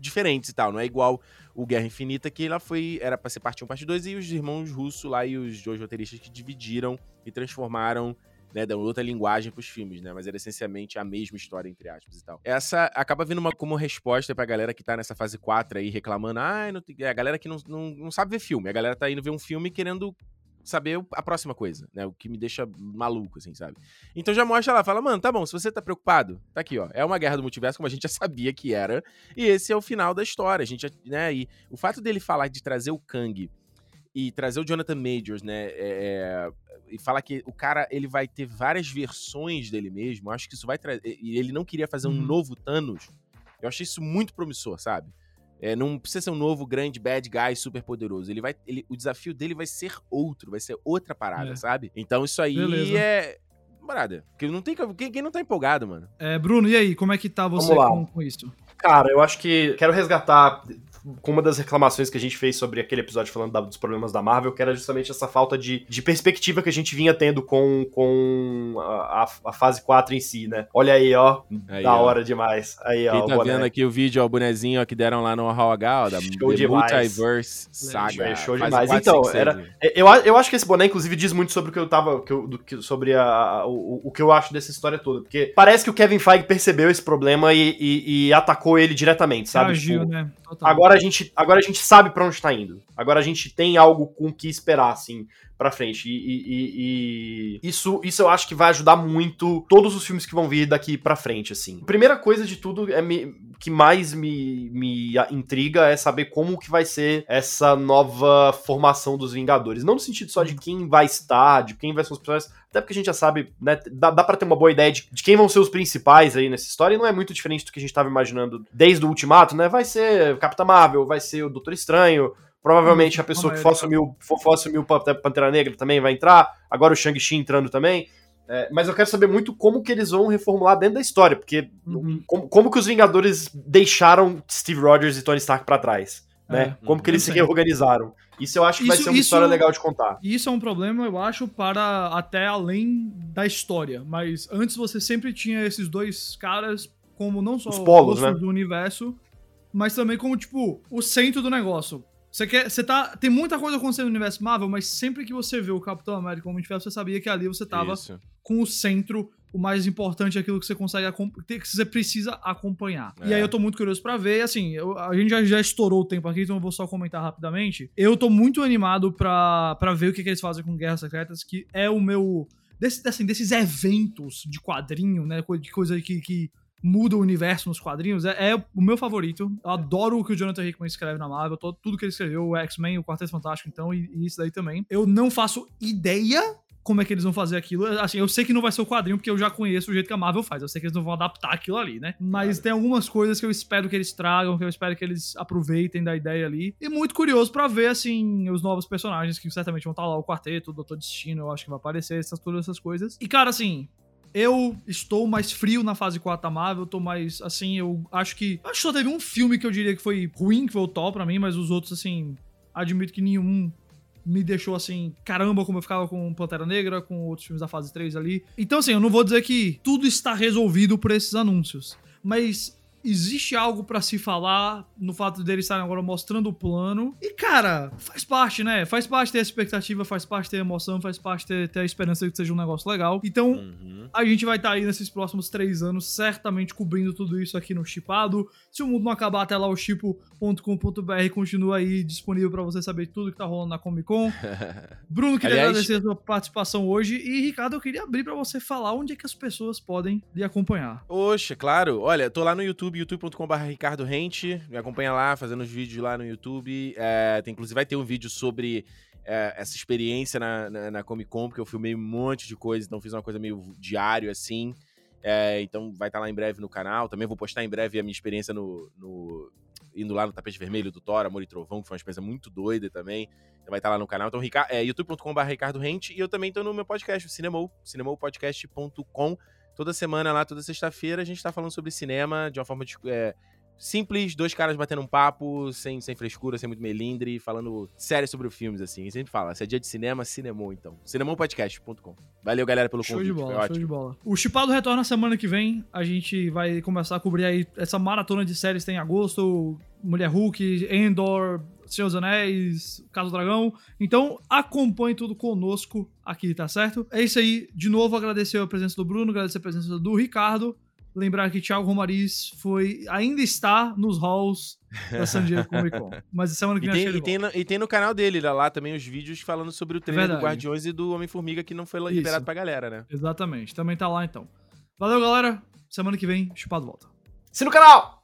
Speaker 3: diferentes e tal. Não é igual o Guerra Infinita, que ela foi. Era pra ser parte 1, parte 2, e os irmãos Russo lá e os dois roteiristas que dividiram e transformaram né, dão outra linguagem pros filmes, né, mas era essencialmente a mesma história, entre aspas e tal. Essa acaba vindo uma, como resposta pra galera que tá nessa fase 4 aí, reclamando, ah, não, é a galera que não, não, não sabe ver filme, a galera tá indo ver um filme querendo saber a próxima coisa, né? O que me deixa maluco, assim, sabe? Então já mostra lá, fala, mano, tá bom, se você tá preocupado, tá aqui, ó. É uma guerra do multiverso, como a gente já sabia que era, e esse é o final da história. A gente, já, né? E o fato dele falar de trazer o Kang e trazer o Jonathan Majors, né? É, é, e falar que o cara ele vai ter várias versões dele mesmo. Acho que isso vai trazer. E ele não queria fazer um uhum. novo Thanos. Eu achei isso muito promissor, sabe? É, não precisa ser um novo grande bad guy super poderoso. Ele vai, ele, o desafio dele vai ser outro, vai ser outra parada, é. sabe? Então isso aí Beleza. é parada. Porque não tem quem, quem não tá empolgado, mano.
Speaker 1: É, Bruno, e aí, como é que tá você com, com isso?
Speaker 2: Cara, eu acho que quero resgatar com uma das reclamações que a gente fez sobre aquele episódio falando da, dos problemas da Marvel, que era justamente essa falta de, de perspectiva que a gente vinha tendo com, com a, a, fase 4 em si, né? Olha aí, ó. Aí, da ó. hora demais. Aí,
Speaker 3: ó. Quem tá vendo aqui o vídeo, ó, o bonezinho ó, que deram lá no Hall H, ó, da show demais. Multiverse Saga.
Speaker 2: Show demais. Então, era, eu, eu acho que esse boné, inclusive, diz muito sobre o que eu tava. Que eu, do, que, sobre a, o, o que eu acho dessa história toda. Porque parece que o Kevin Feige percebeu esse problema e, e, e atacou ele diretamente, sabe?
Speaker 1: Agiu, tipo, né?
Speaker 2: Agora a gente, agora a gente sabe para onde está indo. Agora a gente tem algo com o que esperar, assim, para frente. E, e, e, isso, isso eu acho que vai ajudar muito todos os filmes que vão vir daqui para frente, assim. Primeira coisa de tudo é me, que mais me, me intriga é saber como que vai ser essa nova formação dos Vingadores. Não no sentido só de quem vai estar, de quem vai ser os personagens, até porque a gente já sabe, né? Dá, dá pra ter uma boa ideia de, de, quem vão ser os principais aí nessa história, e não é muito diferente do que a gente tava imaginando desde o Ultimato, né? Vai ser Capitã Marvel, vai ser o Doutor Estranho, provavelmente a pessoa que for assumir, for, for assumir o Pantera Negra também vai entrar, agora o Shang-Chi entrando também. É, mas eu quero saber muito como que eles vão reformular dentro da história, porque uhum. como, como, que os Vingadores deixaram Steve Rogers e Tony Stark para trás, né? É, como que eles se reorganizaram. Isso eu acho que isso, vai ser uma isso, história legal de contar.
Speaker 1: Isso é um problema, eu acho, para até além da história. Mas antes você sempre tinha esses dois caras como não só
Speaker 2: os polos, né?
Speaker 1: do universo, mas também como, tipo, o centro do negócio. Você quer. Você tá. Tem muita coisa acontecendo no universo Marvel, mas sempre que você vê o Capitão América como universo, você sabia que ali você tava Isso. com o centro, o mais importante, aquilo que você consegue que você precisa acompanhar. É. E aí eu tô muito curioso para ver. Assim, eu, a gente já, já estourou o tempo aqui, então eu vou só comentar rapidamente. Eu tô muito animado para ver o que, que eles fazem com Guerras Secretas, que é o meu. Desse, assim, desses eventos de quadrinho, né? De coisa que, que muda o universo nos quadrinhos, é, é, o meu favorito. Eu adoro o que o Jonathan Hickman escreve na Marvel, todo, tudo que ele escreveu, o X-Men, o Quarteto Fantástico, então, e, e, isso daí também. Eu não faço ideia como é que eles vão fazer aquilo. Assim, eu sei que não vai ser o quadrinho, porque eu já conheço o jeito que a Marvel faz. Eu sei que eles não vão adaptar aquilo ali, né? Mas tem algumas coisas que eu espero que eles tragam, que eu espero que eles aproveitem da ideia ali. E muito curioso para ver, assim, os novos personagens que certamente vão estar lá, o quarteto, o Doutor Destino, eu acho que vai aparecer, essas, todas essas coisas. E, cara, assim, eu estou mais frio na fase 4 da Marvel, eu tô mais, assim, eu acho que... Acho que só teve um filme que eu diria que foi ruim, que foi o top pra mim, mas os outros, assim, admito que nenhum me deixou assim, caramba, como eu ficava com Pantera Negra, com outros filmes da fase 3 ali. Então, assim, eu não vou dizer que tudo está resolvido por esses anúncios, mas existe algo para se falar no fato deles estarem agora mostrando o plano. E, cara, faz parte, né? Faz parte ter a expectativa, faz parte ter a emoção, faz parte ter, ter a esperança de que seja um negócio legal. Então, uhum. a gente vai estar tá aí nesses próximos três anos, certamente cobrindo tudo isso aqui no Chipado. Se o mundo não acabar até lá, o chipo.com.br continua aí disponível para você saber tudo que tá rolando na Comic Con. Bruno, queria Aliás... agradecer a sua participação hoje. E, Ricardo, eu queria abrir para você falar onde é que as pessoas podem lhe acompanhar.
Speaker 3: Oxe, claro. Olha, tô lá no YouTube YouTube, youtube.com.br Ricardo Rente. Me acompanha lá, fazendo os vídeos lá no YouTube. É, tem, inclusive vai ter um vídeo sobre é, essa experiência na, na, na, Comic Con, porque eu filmei um monte de coisa, então fiz uma coisa meio diário assim. É, então vai estar tá lá em breve no canal. Também vou postar em breve a minha experiência no, no indo lá no tapete vermelho do Thor, Amor e Trovão, que foi uma experiência muito doida também. Então vai estar tá lá no canal. Então, é, youtube.com.br Ricardo Rente. E eu também estou no meu podcast, o Cinemou. Toda semana lá, toda sexta-feira, a gente está falando sobre cinema de uma forma de, é, simples, dois caras batendo um papo, sem, sem frescura, sem muito melindre, falando sério sobre os filmes, assim. A sempre fala, se é dia de cinema, cinemou, então. cinemopodcast.com. Valeu, galera, pelo
Speaker 1: show
Speaker 3: convite.
Speaker 1: Show de bola, show de bola. O Chipado retorna semana que vem. A gente vai começar a cobrir aí essa maratona de séries tem em agosto. Mulher Hulk, Endor, Senhor dos Anéis, Caso do Dragão. Então, acompanhe tudo conosco aqui, tá certo? É isso aí. De novo, agradecer a presença do Bruno, agradecer a presença do Ricardo. Lembrar que Thiago Romariz foi, ainda está nos halls da San Diego Comic Con. Mas semana que vem
Speaker 3: e tem, e tem, no, e tem no canal dele lá, lá, também os vídeos falando sobre o treino do Guardiões e do Homem-Formiga que não foi liberado Isso. pra galera, né?
Speaker 1: Exatamente. Também tá lá então. Valeu, galera. Semana que vem, Chupado volta.
Speaker 2: Se no canal!